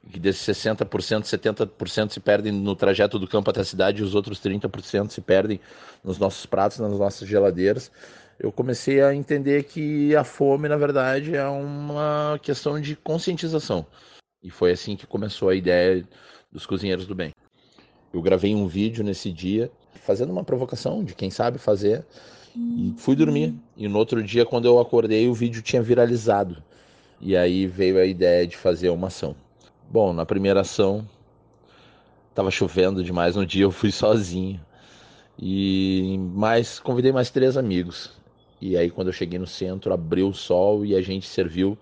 [SPEAKER 9] e que desses 60%, 70% se perdem no trajeto do campo até a cidade e os outros 30% se perdem nos nossos pratos, nas nossas geladeiras, eu comecei a entender que a fome, na verdade, é uma questão de conscientização. E foi assim que começou a ideia dos Cozinheiros do Bem. Eu gravei um vídeo nesse dia, fazendo uma provocação de quem sabe fazer, e fui dormir. E no outro dia, quando eu acordei, o vídeo tinha viralizado. E aí veio a ideia de fazer uma ação. Bom, na primeira ação, estava chovendo demais no dia, eu fui sozinho. E mais convidei mais três amigos. E aí quando eu cheguei no centro, abriu o sol e a gente serviu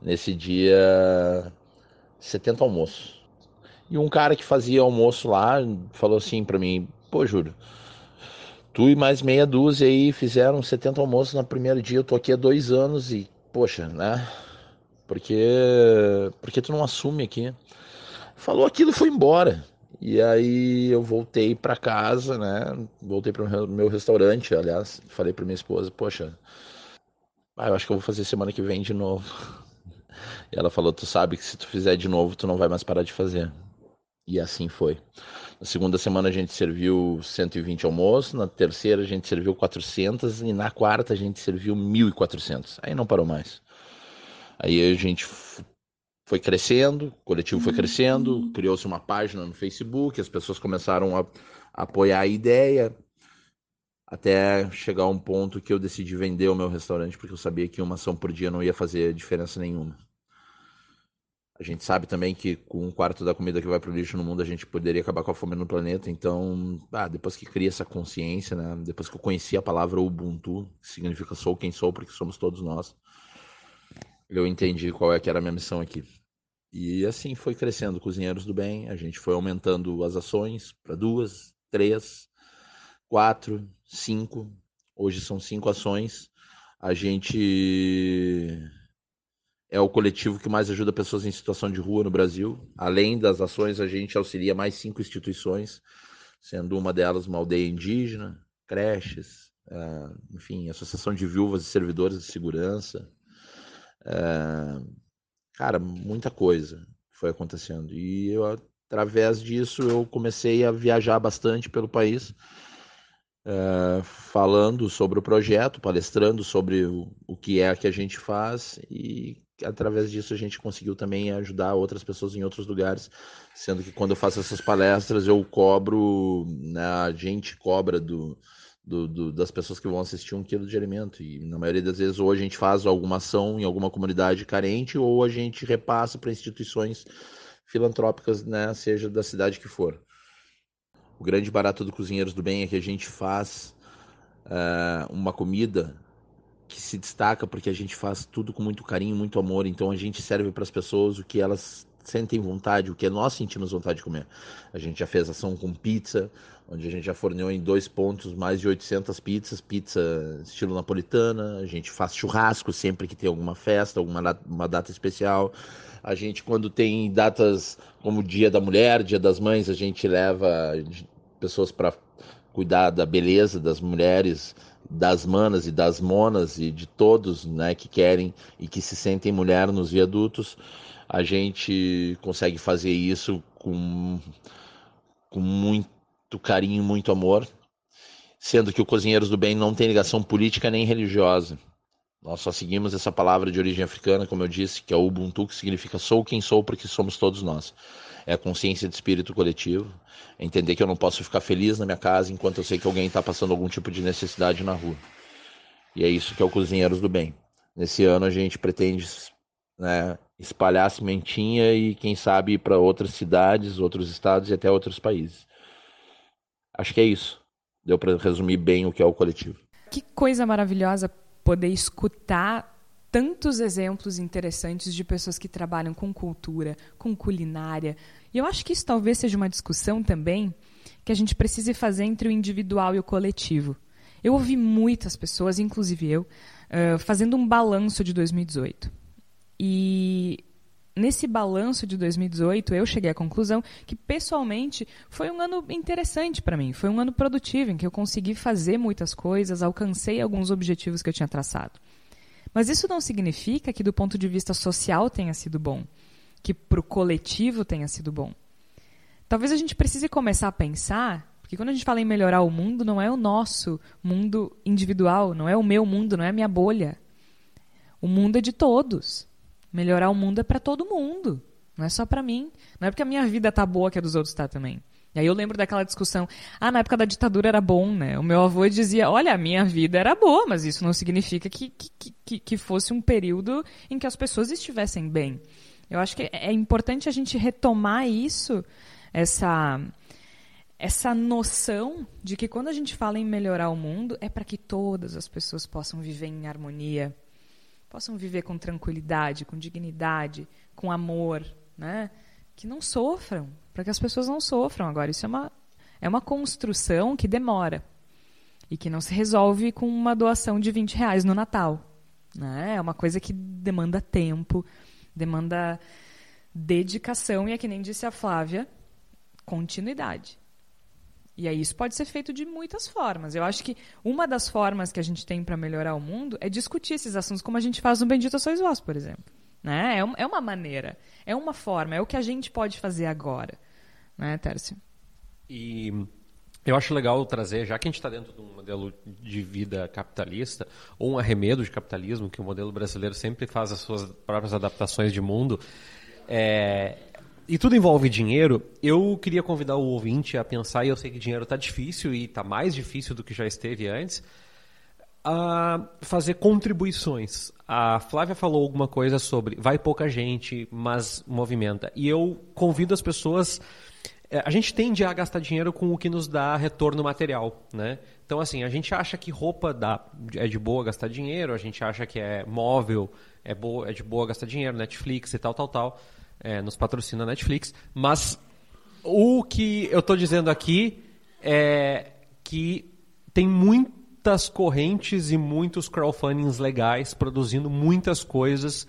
[SPEAKER 9] nesse dia 70 almoços. E um cara que fazia almoço lá falou assim para mim: "Pô, Júlio, Tu e mais meia dúzia aí fizeram 70 almoços no primeiro dia. Eu tô aqui há dois anos e, poxa, né? Porque, porque tu não assume aqui. Falou aquilo e foi embora. E aí eu voltei para casa, né? Voltei para o meu restaurante, aliás, falei para minha esposa, poxa, ah, eu acho que eu vou fazer semana que vem de novo. E ela falou, tu sabe que se tu fizer de novo, tu não vai mais parar de fazer. E assim foi. Na segunda semana a gente serviu 120 almoços, na terceira a gente serviu 400 e na quarta a gente serviu 1.400. Aí não parou mais. Aí a gente foi crescendo, o coletivo foi crescendo, criou-se uma página no Facebook, as pessoas começaram a, a apoiar a ideia, até chegar a um ponto que eu decidi vender o meu restaurante porque eu sabia que uma ação por dia não ia fazer diferença nenhuma. A gente sabe também que com um quarto da comida que vai para o lixo no mundo, a gente poderia acabar com a fome no planeta. Então, ah, depois que cria essa consciência, né? depois que eu conheci a palavra Ubuntu, que significa sou quem sou, porque somos todos nós, eu entendi qual é que era a minha missão aqui. E assim foi crescendo Cozinheiros do Bem, a gente foi aumentando as ações para duas, três, quatro, cinco. Hoje são cinco ações. A gente é o coletivo que mais ajuda pessoas em situação de rua no Brasil. Além das ações, a gente auxilia mais cinco instituições, sendo uma delas uma aldeia indígena, creches, uh, enfim, associação de viúvas e servidores de segurança. Uh, cara, muita coisa foi acontecendo. E eu, através disso, eu comecei a viajar bastante pelo país, uh, falando sobre o projeto, palestrando sobre o, o que é que a gente faz e através disso a gente conseguiu também ajudar outras pessoas em outros lugares, sendo que quando eu faço essas palestras eu cobro, né, a gente cobra do, do, do, das pessoas que vão assistir um quilo de alimento e na maioria das vezes ou a gente faz alguma ação em alguma comunidade carente ou a gente repassa para instituições filantrópicas, né, seja da cidade que for. O grande barato do Cozinheiros do Bem é que a gente faz uh, uma comida que se destaca porque a gente faz tudo com muito carinho, muito amor. Então a gente serve para as pessoas o que elas sentem vontade, o que nós sentimos vontade de comer. A gente já fez ação com pizza, onde a gente já forneceu em dois pontos mais de 800 pizzas, pizza estilo napolitana. A gente faz churrasco sempre que tem alguma festa, alguma data, uma data especial. A gente, quando tem datas como Dia da Mulher, Dia das Mães, a gente leva pessoas para cuidar da beleza das mulheres das manas e das monas e de todos né, que querem e que se sentem mulher nos viadutos, a gente consegue fazer isso com, com muito carinho, muito amor, sendo que o Cozinheiros do Bem não tem ligação política nem religiosa. Nós só seguimos essa palavra de origem africana, como eu disse, que é Ubuntu, que significa sou quem sou porque somos todos nós é consciência de espírito coletivo, entender que eu não posso ficar feliz na minha casa enquanto eu sei que alguém está passando algum tipo de necessidade na rua. E é isso que é o Cozinheiros do Bem. Nesse ano a gente pretende né, espalhar a sementinha e, quem sabe, ir para outras cidades, outros estados e até outros países. Acho que é isso. Deu para resumir bem o que é o coletivo.
[SPEAKER 2] Que coisa maravilhosa poder escutar tantos exemplos interessantes de pessoas que trabalham com cultura, com culinária. E eu acho que isso talvez seja uma discussão também que a gente precise fazer entre o individual e o coletivo. Eu ouvi muitas pessoas, inclusive eu, uh, fazendo um balanço de 2018. E nesse balanço de 2018, eu cheguei à conclusão que, pessoalmente, foi um ano interessante para mim. Foi um ano produtivo, em que eu consegui fazer muitas coisas, alcancei alguns objetivos que eu tinha traçado. Mas isso não significa que, do ponto de vista social, tenha sido bom, que para o coletivo tenha sido bom. Talvez a gente precise começar a pensar, porque quando a gente fala em melhorar o mundo, não é o nosso mundo individual, não é o meu mundo, não é a minha bolha. O mundo é de todos. Melhorar o mundo é para todo mundo, não é só para mim. Não é porque a minha vida tá boa que a dos outros tá também. E aí eu lembro daquela discussão, ah, na época da ditadura era bom, né? O meu avô dizia, olha, a minha vida era boa, mas isso não significa que, que, que, que fosse um período em que as pessoas estivessem bem. Eu acho que é importante a gente retomar isso, essa, essa noção de que quando a gente fala em melhorar o mundo, é para que todas as pessoas possam viver em harmonia, possam viver com tranquilidade, com dignidade, com amor, né? que não sofram, para que as pessoas não sofram. Agora, isso é uma, é uma construção que demora e que não se resolve com uma doação de 20 reais no Natal. Né? É uma coisa que demanda tempo, demanda dedicação e, é que nem disse a Flávia, continuidade. E aí isso pode ser feito de muitas formas. Eu acho que uma das formas que a gente tem para melhorar o mundo é discutir esses assuntos, como a gente faz no Bendito Sois Vós, por exemplo. Né? É, é uma maneira, é uma forma, é o que a gente pode fazer agora. Né, Tércio?
[SPEAKER 5] E eu acho legal trazer, já que a gente está dentro de um modelo de vida capitalista, ou um arremedo de capitalismo, que o modelo brasileiro sempre faz as suas próprias adaptações de mundo, é, e tudo envolve dinheiro, eu queria convidar o ouvinte a pensar, e eu sei que dinheiro está difícil e está mais difícil do que já esteve antes, a fazer contribuições. A Flávia falou alguma coisa sobre vai pouca gente, mas movimenta. E eu convido as pessoas. É, a gente tende a gastar dinheiro com o que nos dá retorno material, né? Então, assim, a gente acha que roupa dá, é de boa gastar dinheiro, a gente acha que é móvel, é, boa, é de boa gastar dinheiro, Netflix e tal, tal, tal. é, nos patrocina a Netflix. Mas o que eu estou dizendo aqui é que tem muitas correntes e muitos crowdfundings legais produzindo muitas coisas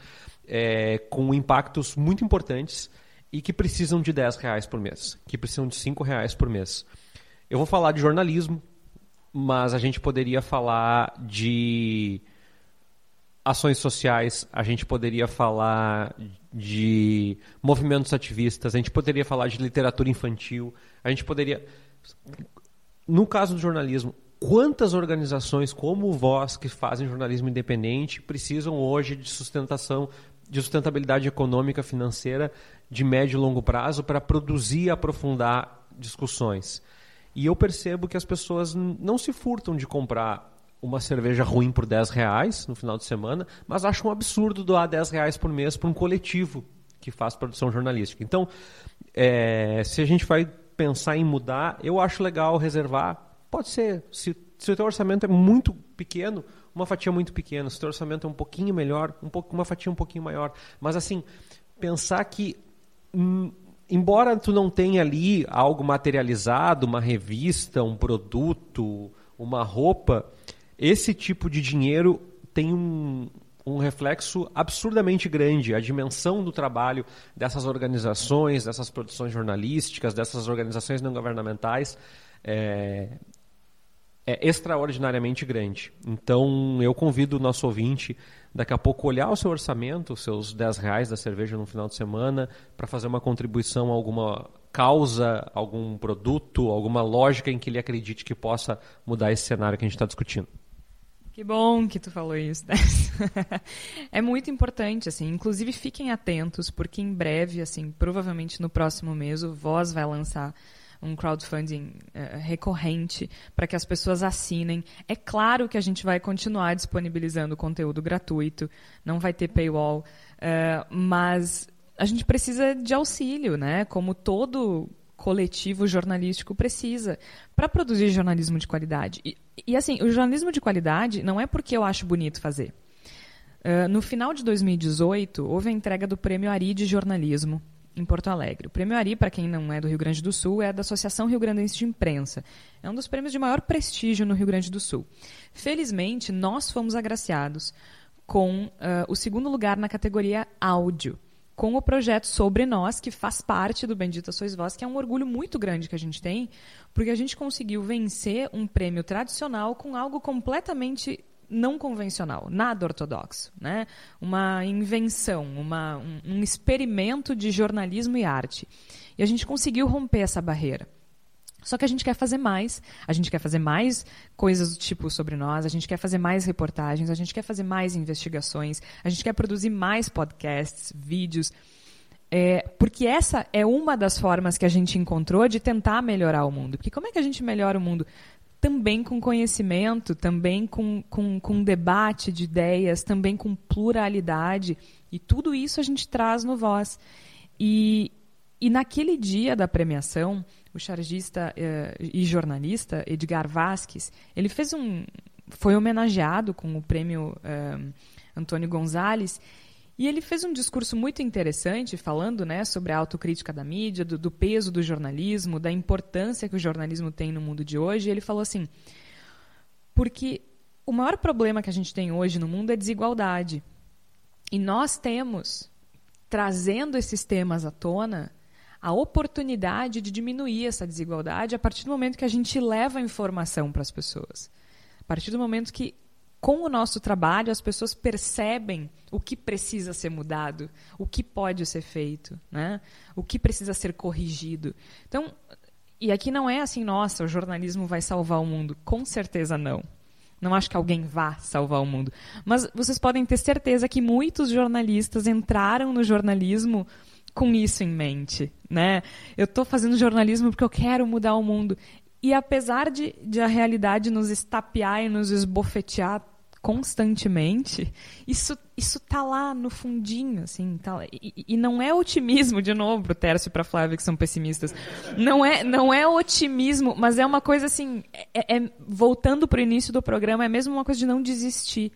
[SPEAKER 5] é, com impactos muito importantes e que precisam de 10 reais por mês, que precisam de 5 reais por mês. Eu vou falar de jornalismo, mas a gente poderia falar de ações sociais, a gente poderia falar de movimentos ativistas, a gente poderia falar de literatura infantil, a gente poderia. No caso do jornalismo, quantas organizações como Voz, que fazem jornalismo independente, precisam hoje de sustentação, de sustentabilidade econômica, financeira, de médio e longo prazo, para produzir e aprofundar discussões? E eu percebo que as pessoas não se furtam de comprar uma cerveja ruim por 10 reais no final de semana, mas acham um absurdo doar 10 reais por mês para um coletivo que faz produção jornalística. Então, é, se a gente vai pensar em mudar, eu acho legal reservar. Pode ser, se, se o teu orçamento é muito pequeno, uma fatia muito pequena. Se o teu orçamento é um pouquinho melhor, um pouco, uma fatia um pouquinho maior. Mas assim, pensar que embora tu não tenha ali algo materializado, uma revista, um produto, uma roupa, esse tipo de dinheiro tem um, um reflexo absurdamente grande. A dimensão do trabalho dessas organizações, dessas produções jornalísticas, dessas organizações não governamentais é, é extraordinariamente grande. Então, eu convido o nosso ouvinte daqui a pouco olhar o seu orçamento, os seus 10 reais da cerveja no final de semana, para fazer uma contribuição a alguma causa, algum produto, alguma lógica em que ele acredite que possa mudar esse cenário que a gente está discutindo.
[SPEAKER 2] Que bom que tu falou isso. Né? é muito importante, assim. Inclusive, fiquem atentos, porque em breve, assim, provavelmente no próximo mês, o Voz vai lançar um crowdfunding uh, recorrente para que as pessoas assinem. É claro que a gente vai continuar disponibilizando conteúdo gratuito, não vai ter paywall, uh, mas a gente precisa de auxílio, né? Como todo coletivo jornalístico precisa para produzir jornalismo de qualidade. E, e, assim, o jornalismo de qualidade não é porque eu acho bonito fazer. Uh, no final de 2018, houve a entrega do Prêmio Ari de Jornalismo em Porto Alegre. O Prêmio Ari, para quem não é do Rio Grande do Sul, é da Associação Rio Grandense de Imprensa. É um dos prêmios de maior prestígio no Rio Grande do Sul. Felizmente, nós fomos agraciados com uh, o segundo lugar na categoria áudio, com o projeto Sobre Nós, que faz parte do Bendita Sois Vós, que é um orgulho muito grande que a gente tem, porque a gente conseguiu vencer um prêmio tradicional com algo completamente não convencional, nada ortodoxo, né? Uma invenção, uma, um, um experimento de jornalismo e arte. E a gente conseguiu romper essa barreira. Só que a gente quer fazer mais, a gente quer fazer mais coisas do tipo sobre nós, a gente quer fazer mais reportagens, a gente quer fazer mais investigações, a gente quer produzir mais podcasts, vídeos. É, porque essa é uma das formas que a gente encontrou de tentar melhorar o mundo. Porque como é que a gente melhora o mundo? Também com conhecimento, também com, com, com debate de ideias, também com pluralidade. E tudo isso a gente traz no Voz. E, e naquele dia da premiação, o chargista eh, e jornalista Edgar Vasques, ele fez um, foi homenageado com o prêmio eh, Antônio Gonzalez e ele fez um discurso muito interessante, falando né, sobre a autocrítica da mídia, do, do, peso do jornalismo, da importância que o jornalismo tem no mundo de hoje. E ele falou assim: porque o maior problema que a gente tem hoje no mundo é desigualdade. E nós temos, trazendo esses temas à tona, a oportunidade de diminuir essa desigualdade a partir do momento que a gente leva a informação para as pessoas. A partir do momento que com o nosso trabalho, as pessoas percebem o que precisa ser mudado, o que pode ser feito, né? o que precisa ser corrigido. Então, e aqui não é assim, nossa, o jornalismo vai salvar o mundo. Com certeza não. Não acho que alguém vá salvar o mundo. Mas vocês podem ter certeza que muitos jornalistas entraram no jornalismo com isso em mente, né? Eu estou fazendo jornalismo porque eu quero mudar o mundo. E apesar de, de a realidade nos estapear e nos esbofetear constantemente, isso isso tá lá no fundinho, assim, tá e, e, não é otimismo de novo pro Tércio e para Flávia que são pessimistas. Não é não é otimismo, mas é uma coisa assim, é, é voltando pro início do programa, é mesmo uma coisa de não desistir.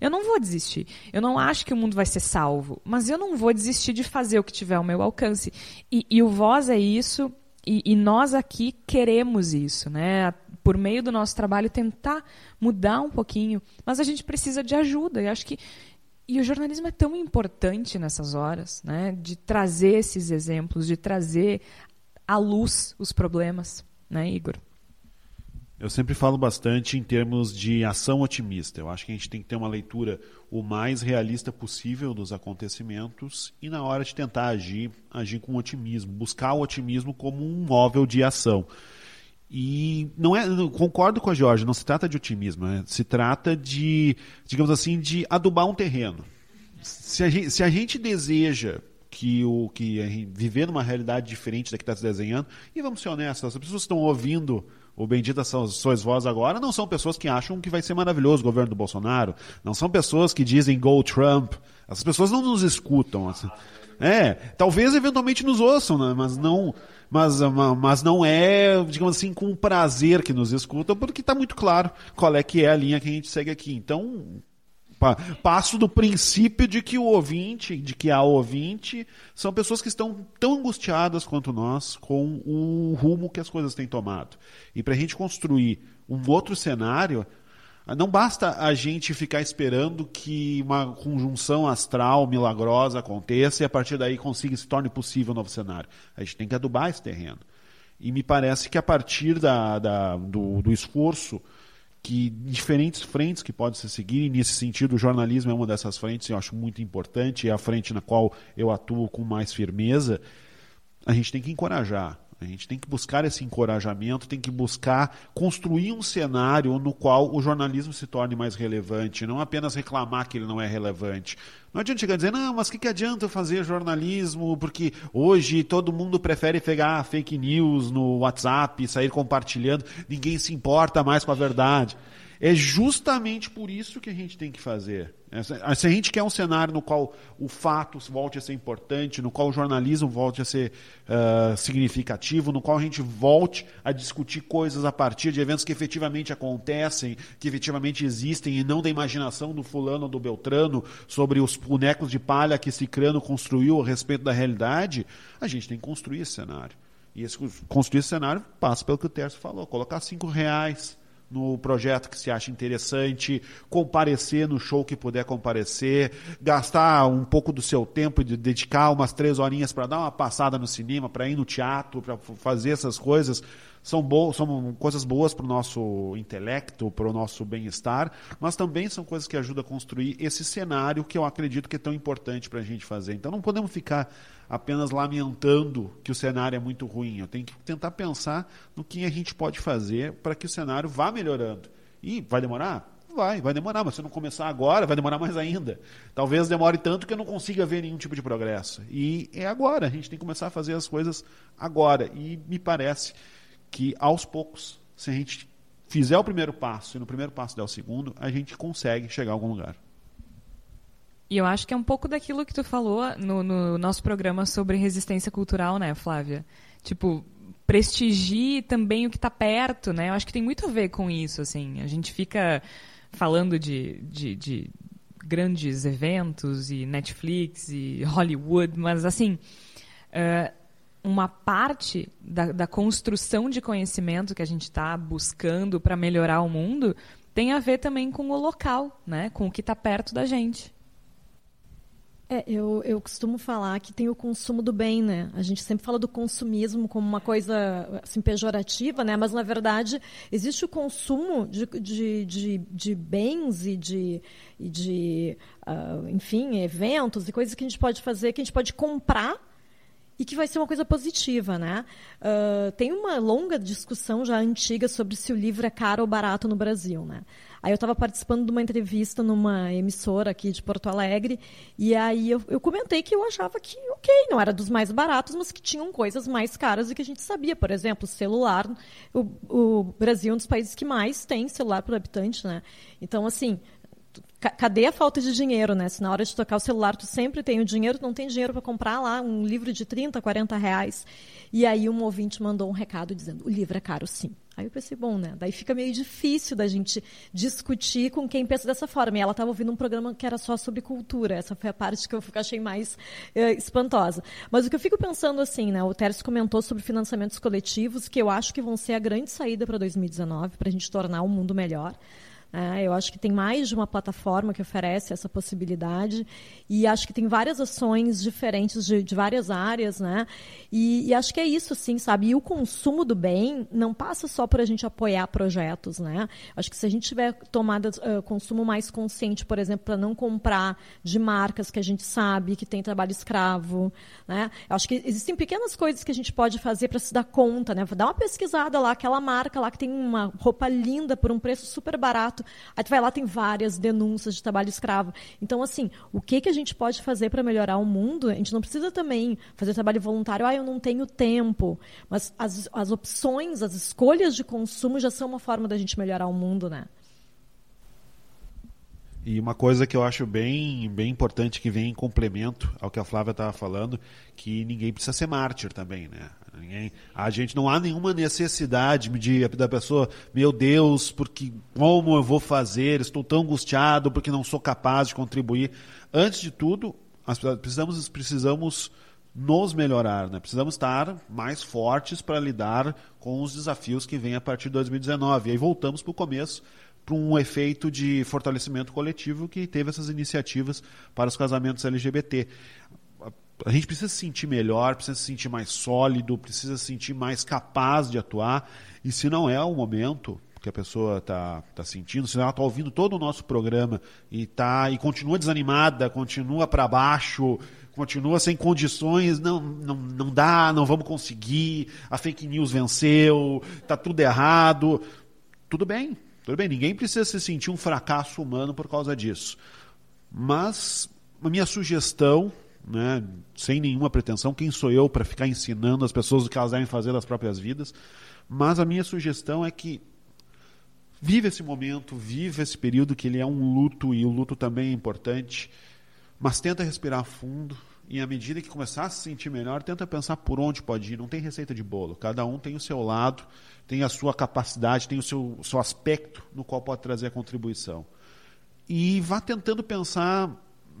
[SPEAKER 2] Eu não vou desistir. Eu não acho que o mundo vai ser salvo, mas eu não vou desistir de fazer o que tiver ao meu alcance. E, e o Voz é isso, e, e, nós aqui queremos isso, né? Por meio do nosso trabalho, tentar mudar um pouquinho, mas a gente precisa de ajuda. E acho que e o jornalismo é tão importante nessas horas, né? De trazer esses exemplos, de trazer à luz os problemas, né, Igor?
[SPEAKER 4] Eu sempre falo bastante em termos de ação otimista. Eu acho que a gente tem que ter uma leitura o mais realista possível dos acontecimentos e na hora de tentar agir, agir com otimismo, buscar o otimismo como um móvel de ação. E não é, concordo com a Jorge, não se trata de otimismo, né? se trata de, digamos assim, de adubar um terreno. Se a gente, se a gente deseja que o que viver numa realidade diferente da que está se desenhando, e vamos ser honestos, as pessoas que estão ouvindo o Bendita são Sois Vós agora, não são pessoas que acham que vai ser maravilhoso o governo do Bolsonaro, não são pessoas que dizem Go Trump. Essas pessoas não nos escutam. Assim. É, talvez eventualmente nos ouçam, né? mas não, mas, mas não é, digamos assim, com prazer que nos escutam, porque está muito claro qual é que é a linha que a gente segue aqui. Então, Passo do princípio de que o ouvinte, de que a ouvinte, são pessoas que estão tão angustiadas quanto nós com o rumo que as coisas têm tomado. E para a gente construir um outro cenário, não basta a gente ficar esperando que uma conjunção astral milagrosa aconteça e a partir daí consiga se torne possível um novo cenário. A gente tem que adubar esse terreno. E me parece que a partir da, da do, do esforço que diferentes frentes que podem se seguir, e nesse sentido o jornalismo é uma dessas frentes, eu acho muito importante, é a frente na qual eu atuo com mais firmeza, a gente tem que encorajar. A gente tem que buscar esse encorajamento, tem que buscar construir um cenário no qual o jornalismo se torne mais relevante, não apenas reclamar que ele não é relevante. Não adianta chegar e dizer, não, mas o que, que adianta fazer jornalismo? Porque hoje todo mundo prefere pegar fake news no WhatsApp, sair compartilhando, ninguém se importa mais com a verdade. É justamente por isso que a gente tem que fazer. Se a gente quer um cenário no qual o fato volte a ser importante, no qual o jornalismo volte a ser uh, significativo, no qual a gente volte a discutir coisas a partir de eventos que efetivamente acontecem, que efetivamente existem, e não da imaginação do fulano ou do Beltrano sobre os bonecos de palha que Cicrano construiu a respeito da realidade, a gente tem que construir esse cenário. E esse, construir esse cenário passa pelo que o Terço falou, colocar cinco reais no projeto que se acha interessante, comparecer no show que puder comparecer, gastar um pouco do seu tempo e de dedicar umas três horinhas para dar uma passada no cinema, para ir no teatro, para fazer essas coisas são, bo são coisas boas para o nosso intelecto, para o nosso bem-estar, mas também são coisas que ajudam a construir esse cenário que eu acredito que é tão importante para a gente fazer. Então não podemos ficar apenas lamentando que o cenário é muito ruim. Eu tenho que tentar pensar no que a gente pode fazer para que o cenário vá melhorando. E vai demorar? Vai, vai demorar, mas se eu não começar agora, vai demorar mais ainda. Talvez demore tanto que eu não consiga ver nenhum tipo de progresso. E é agora, a gente tem que começar a fazer as coisas agora. E me parece que aos poucos, se a gente fizer o primeiro passo e no primeiro passo der o segundo, a gente consegue chegar a algum lugar.
[SPEAKER 2] E eu acho que é um pouco daquilo que tu falou no, no nosso programa sobre resistência cultural, né, Flávia? Tipo, prestigie também o que está perto, né? Eu acho que tem muito a ver com isso, assim. A gente fica falando de, de, de grandes eventos e Netflix e Hollywood, mas assim, uh, uma parte da, da construção de conhecimento que a gente está buscando para melhorar o mundo tem a ver também com o local, né? com o que está perto da gente.
[SPEAKER 7] É, eu, eu costumo falar que tem o consumo do bem, né? A gente sempre fala do consumismo como uma coisa assim, pejorativa, né? Mas, na verdade, existe o consumo de, de, de, de bens e de, e de uh, enfim, eventos e coisas que a gente pode fazer, que a gente pode comprar e que vai ser uma coisa positiva, né? Uh, tem uma longa discussão já antiga sobre se o livro é caro ou barato no Brasil, né? Aí eu estava participando de uma entrevista numa emissora aqui de Porto Alegre e aí eu, eu, comentei que eu achava que, ok, não era dos mais baratos, mas que tinham coisas mais caras do que a gente sabia. Por exemplo, celular. O, o Brasil é um dos países que mais tem celular por habitante, né? Então, assim, cadê a falta de dinheiro, né? Se na hora de tocar o celular tu sempre tem o dinheiro, não tem dinheiro para comprar lá um livro de 30, 40 reais. E aí um ouvinte mandou um recado dizendo, o livro é caro sim. Aí eu pensei, bom, né? Daí fica meio difícil da gente discutir com quem pensa dessa forma. E ela estava ouvindo um programa que era só sobre cultura. Essa foi a parte que eu achei mais eh, espantosa. Mas o que eu fico pensando assim, né? O Tércio comentou sobre financiamentos coletivos, que eu acho que vão ser a grande saída para 2019, para a gente tornar o mundo melhor. É, eu acho que tem mais de uma plataforma que oferece essa possibilidade e acho que tem várias ações diferentes de, de várias áreas, né? E, e, acho que é isso, sim, sabe? E o consumo do bem não passa só por a gente apoiar projetos, né? Acho que se a gente tiver tomada uh, consumo mais consciente, por exemplo, para não comprar de marcas que a gente sabe que tem trabalho escravo, né? Acho que existem pequenas coisas que a gente pode fazer para se dar conta, né? Dá uma pesquisada lá, aquela marca lá que tem uma roupa linda por um preço super barato Aí tu vai lá, tem várias denúncias de trabalho escravo. Então, assim, o que, que a gente pode fazer para melhorar o mundo? A gente não precisa também fazer trabalho voluntário, ah, eu não tenho tempo. Mas as, as opções, as escolhas de consumo já são uma forma da gente melhorar o mundo, né?
[SPEAKER 4] E uma coisa que eu acho bem, bem importante que vem em complemento ao que a Flávia estava falando, que ninguém precisa ser mártir também, né? Ninguém, a gente não há nenhuma necessidade de da pessoa, meu Deus, porque como eu vou fazer? Estou tão angustiado porque não sou capaz de contribuir. Antes de tudo, precisamos precisamos nos melhorar, né? Precisamos estar mais fortes para lidar com os desafios que vêm a partir de 2019. E aí voltamos para o começo, para um efeito de fortalecimento coletivo que teve essas iniciativas para os casamentos LGBT a gente precisa se sentir melhor, precisa se sentir mais sólido, precisa se sentir mais capaz de atuar. E se não é o momento que a pessoa está tá sentindo, se ela está ouvindo todo o nosso programa e, tá, e continua desanimada, continua para baixo, continua sem condições, não, não, não dá, não vamos conseguir, a fake news venceu, está tudo errado. Tudo bem, tudo bem, ninguém precisa se sentir um fracasso humano por causa disso. Mas a minha sugestão né, sem nenhuma pretensão. Quem sou eu para ficar ensinando as pessoas o que elas devem fazer das próprias vidas? Mas a minha sugestão é que vive esse momento, vive esse período que ele é um luto e o luto também é importante, mas tenta respirar fundo e à medida que começar a se sentir melhor, tenta pensar por onde pode ir. Não tem receita de bolo. Cada um tem o seu lado, tem a sua capacidade, tem o seu, o seu aspecto no qual pode trazer a contribuição. E vá tentando pensar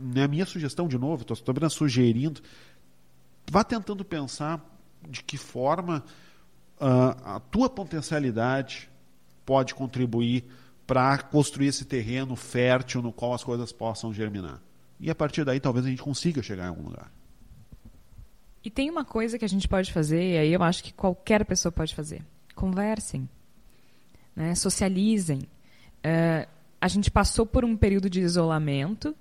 [SPEAKER 4] né, a minha sugestão, de novo, estou apenas sugerindo, vá tentando pensar de que forma uh, a tua potencialidade pode contribuir para construir esse terreno fértil no qual as coisas possam germinar. E a partir daí talvez a gente consiga chegar em algum lugar.
[SPEAKER 2] E tem uma coisa que a gente pode fazer, e aí eu acho que qualquer pessoa pode fazer. Conversem. Né? Socializem. Uh, a gente passou por um período de isolamento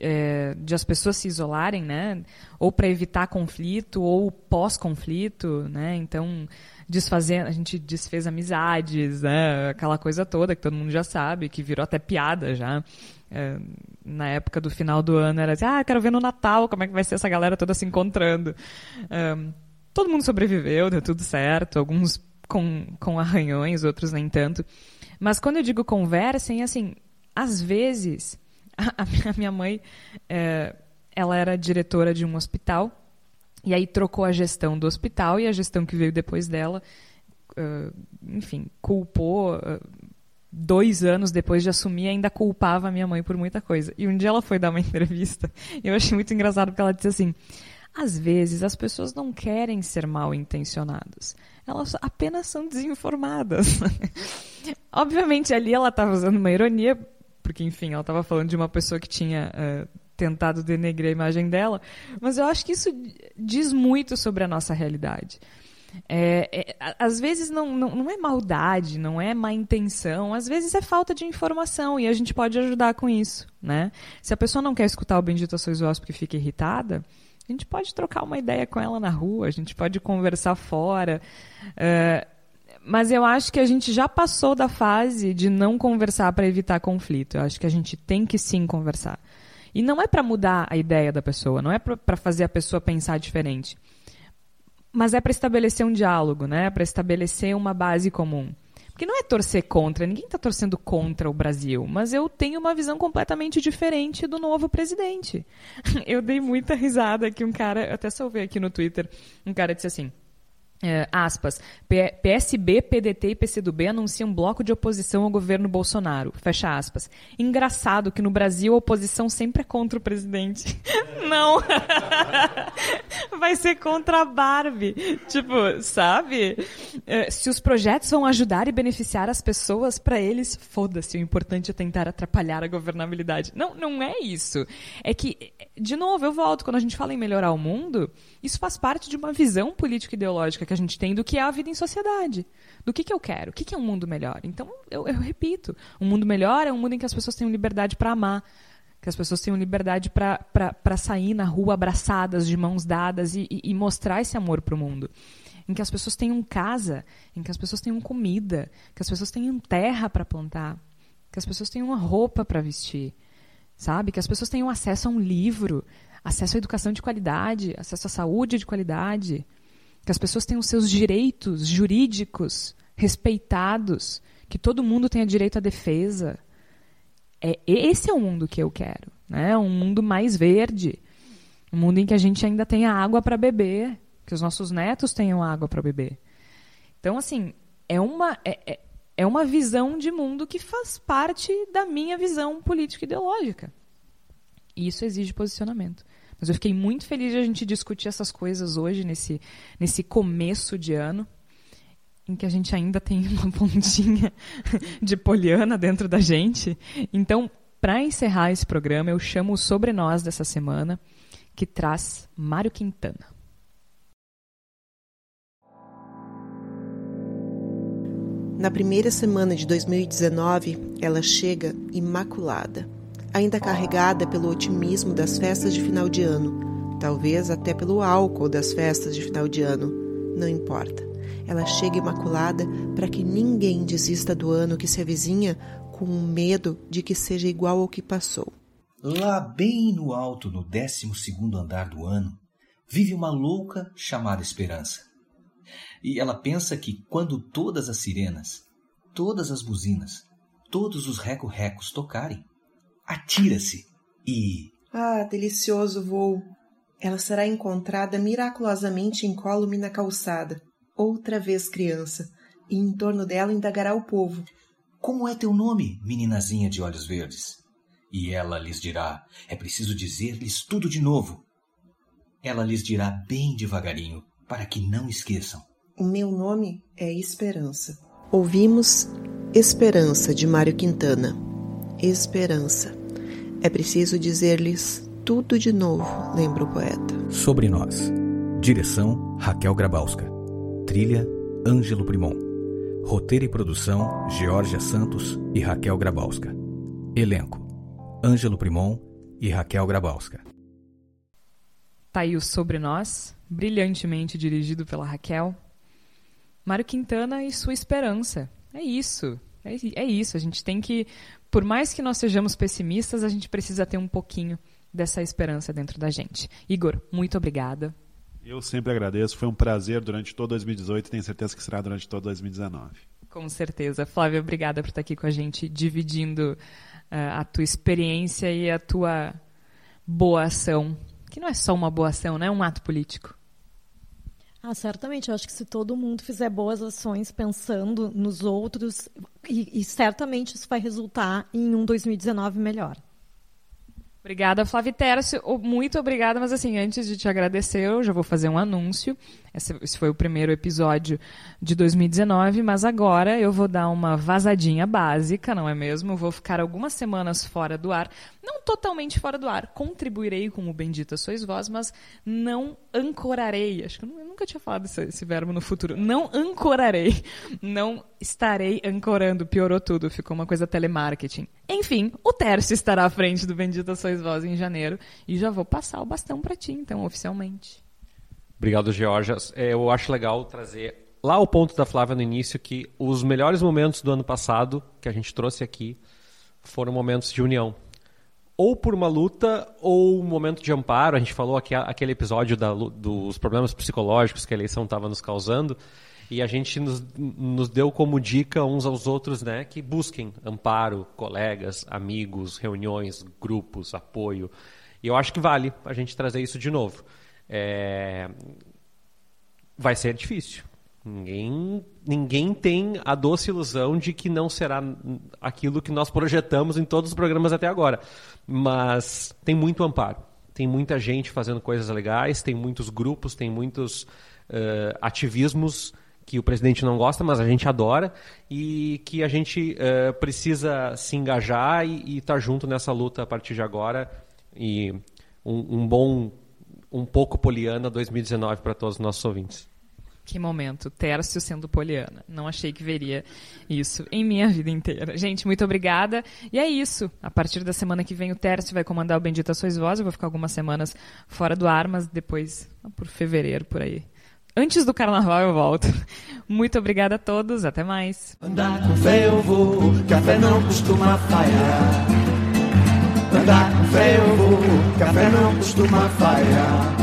[SPEAKER 2] é, de as pessoas se isolarem, né? Ou para evitar conflito, ou pós-conflito, né? Então, desfazer, a gente desfez amizades, né? Aquela coisa toda que todo mundo já sabe, que virou até piada já. É, na época do final do ano era assim, ah, quero ver no Natal como é que vai ser essa galera toda se encontrando. É, todo mundo sobreviveu, deu tudo certo, alguns com, com arranhões, outros nem tanto. Mas quando eu digo conversem, assim, às vezes a minha mãe, é, ela era diretora de um hospital e aí trocou a gestão do hospital e a gestão que veio depois dela, uh, enfim, culpou. Uh, dois anos depois de assumir, ainda culpava a minha mãe por muita coisa. E um dia ela foi dar uma entrevista e eu achei muito engraçado porque ela disse assim: às vezes as pessoas não querem ser mal intencionadas, elas apenas são desinformadas. Obviamente ali ela estava usando uma ironia porque, enfim, ela estava falando de uma pessoa que tinha uh, tentado denegrir a imagem dela, mas eu acho que isso diz muito sobre a nossa realidade. É, é, às vezes não, não, não, é maldade, não é má intenção, às vezes é falta de informação e a gente pode ajudar com isso. Né? Se a pessoa não quer escutar o Bendito Sois Vós porque fica irritada, a gente pode trocar uma ideia com ela na rua, a gente pode conversar fora. Uh, mas eu acho que a gente já passou da fase de não conversar para evitar conflito. Eu acho que a gente tem que sim conversar. E não é para mudar a ideia da pessoa, não é para fazer a pessoa pensar diferente. Mas é para estabelecer um diálogo, né? Para estabelecer uma base comum. Porque não é torcer contra, ninguém está torcendo contra o Brasil, mas eu tenho uma visão completamente diferente do novo presidente. Eu dei muita risada que um cara, até salvei aqui no Twitter, um cara disse assim: É, aspas, PSB, PDT e PCdoB anunciam bloco de oposição ao governo Bolsonaro. Fecha aspas. Engraçado que no Brasil a oposição sempre é contra o presidente. Não! Vai ser contra a Barbie. Tipo, sabe? É, se os projetos vão ajudar e beneficiar as pessoas, para eles, foda-se. O importante é tentar atrapalhar a governabilidade. Não, não é isso. É que, de novo, eu volto. Quando a gente fala em melhorar o mundo, isso faz parte de uma visão político-ideológica que a gente tem do que é a vida em sociedade. Do que, que eu quero, o que, que é um mundo melhor. Então, eu, eu repito, um mundo melhor é um mundo em que as pessoas tenham liberdade para amar, que as pessoas tenham liberdade para sair na rua abraçadas, de mãos dadas e, e, e mostrar esse amor para o mundo. Em que as pessoas tenham casa, em que as pessoas tenham comida, que as pessoas tenham terra para plantar, que as pessoas tenham uma roupa para vestir, sabe? Que as pessoas tenham acesso a um livro, acesso à educação de qualidade, acesso à saúde de qualidade, que as pessoas tenham seus direitos jurídicos respeitados, que todo mundo tenha direito à defesa. É, esse é o mundo que eu quero, né? Um mundo mais verde, um mundo em que a gente ainda tenha água para beber, que os nossos netos tenham água para beber. Então, assim, é uma é, é, é uma visão de mundo que faz parte da minha visão política ideológica. E isso exige posicionamento. Mas eu fiquei muito feliz de a gente discutir essas coisas hoje, nesse, nesse começo de ano, em que a gente ainda tem uma pontinha de poliana dentro da gente. Então, para encerrar esse programa, eu chamo o Sobre Nós dessa semana, que traz Mário Quintana.
[SPEAKER 10] Na primeira semana de 2019, ela chega imaculada ainda carregada pelo otimismo das festas de final de ano, talvez até pelo álcool das festas de final de ano. Não importa. Ela chega imaculada para que ninguém desista do ano que se avizinha com medo de que seja igual ao que passou.
[SPEAKER 11] Lá bem no alto, no décimo segundo andar do ano, vive uma louca chamada Esperança. E ela pensa que quando todas as sirenas, todas as buzinas, todos os reco-recos tocarem, atira-se e.
[SPEAKER 10] Ah, delicioso voo! Ela será encontrada miraculosamente incólume na calçada, outra vez criança, e em torno dela indagará o povo.
[SPEAKER 11] Como é teu nome, meninazinha de olhos verdes? E ela lhes dirá: é preciso dizer-lhes tudo de novo. Ela lhes dirá bem devagarinho, para que não esqueçam.
[SPEAKER 10] O meu nome é Esperança. Ouvimos Esperança de Mário Quintana. Esperança. É preciso dizer-lhes tudo de novo, lembra o poeta.
[SPEAKER 12] Sobre nós. Direção: Raquel Grabowska. Trilha: Ângelo Primon. Roteiro e produção: Georgia Santos e Raquel Grabowska. Elenco: Ângelo Primon e Raquel Grabowska.
[SPEAKER 2] Tá aí o Sobre Nós, brilhantemente dirigido pela Raquel. Mário Quintana e sua esperança. É isso. É, é isso. A gente tem que por mais que nós sejamos pessimistas, a gente precisa ter um pouquinho dessa esperança dentro da gente. Igor, muito obrigada.
[SPEAKER 4] Eu sempre agradeço. Foi um prazer durante todo 2018 e tenho certeza que será durante todo 2019.
[SPEAKER 2] Com certeza. Flávia, obrigada por estar aqui com a gente, dividindo uh, a tua experiência e a tua boa ação. Que não é só uma boa ação, né? É um ato político.
[SPEAKER 7] Ah, certamente. Eu acho que se todo mundo fizer boas ações pensando nos outros, e, e certamente isso vai resultar em um 2019 melhor.
[SPEAKER 2] Obrigada, Flávia Tércio. Muito obrigada, mas assim, antes de te agradecer, eu já vou fazer um anúncio. Esse, foi o primeiro episódio de 2019, mas agora eu vou dar uma vazadinha básica, não é mesmo? Vou ficar algumas semanas fora do ar. Não totalmente fora do ar. Contribuirei com o Bendita Sois Vós, mas não ancorarei. Acho que eu nunca tinha falado esse, esse verbo no futuro. Não ancorarei. Não estarei ancorando. Piorou tudo. Ficou uma coisa telemarketing. Enfim, o Tércio estará à frente do Bendita Sois Vós em janeiro. E já vou passar o bastão para ti, então, oficialmente.
[SPEAKER 5] Obrigado, Georgia. É, eu acho legal trazer lá o ponto da Flávia no início que os melhores momentos do ano passado que a gente trouxe aqui foram momentos de união. Ou por uma luta, ou um momento de amparo. A gente falou aqui aquele episódio da, dos problemas psicológicos que a eleição estava nos causando. E a gente nos, nos, deu como dica uns aos outros né, que busquem amparo, colegas, amigos, reuniões, grupos, apoio. E eu acho que vale a gente trazer isso de novo. É... Vai ser difícil. Ninguém, ninguém tem a doce ilusão de que não será aquilo que nós projetamos em todos os programas até agora. Mas tem muito amparo. Tem muita gente fazendo coisas legais, tem muitos grupos, tem muitos uh, ativismos que o presidente não gosta, mas a gente adora e que a gente uh, precisa se engajar e estar tá junto nessa luta a partir de agora. E um, um bom, um pouco poliana 2019 para todos os nossos ouvintes.
[SPEAKER 2] Que momento, Tércio sendo poliana. Não achei que veria isso em minha vida inteira. Gente, muito obrigada. E é isso. A partir da semana que vem, o Tércio vai comandar o Bendita Sois Vós. Eu vou ficar algumas semanas fora do ar, mas depois, por fevereiro, por aí. Antes do carnaval eu volto. Muito obrigada a todos, até mais.
[SPEAKER 1] Andar com fé eu vou, café não costuma falhar. Andar com fé eu vou, café não costuma falhar.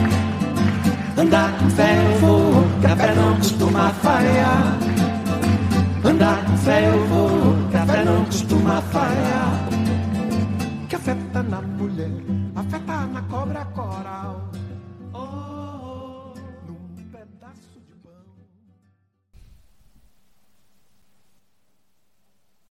[SPEAKER 1] Andar com fé eu vou, café não costuma falhar. Andar com fé eu vou, café não costuma falhar.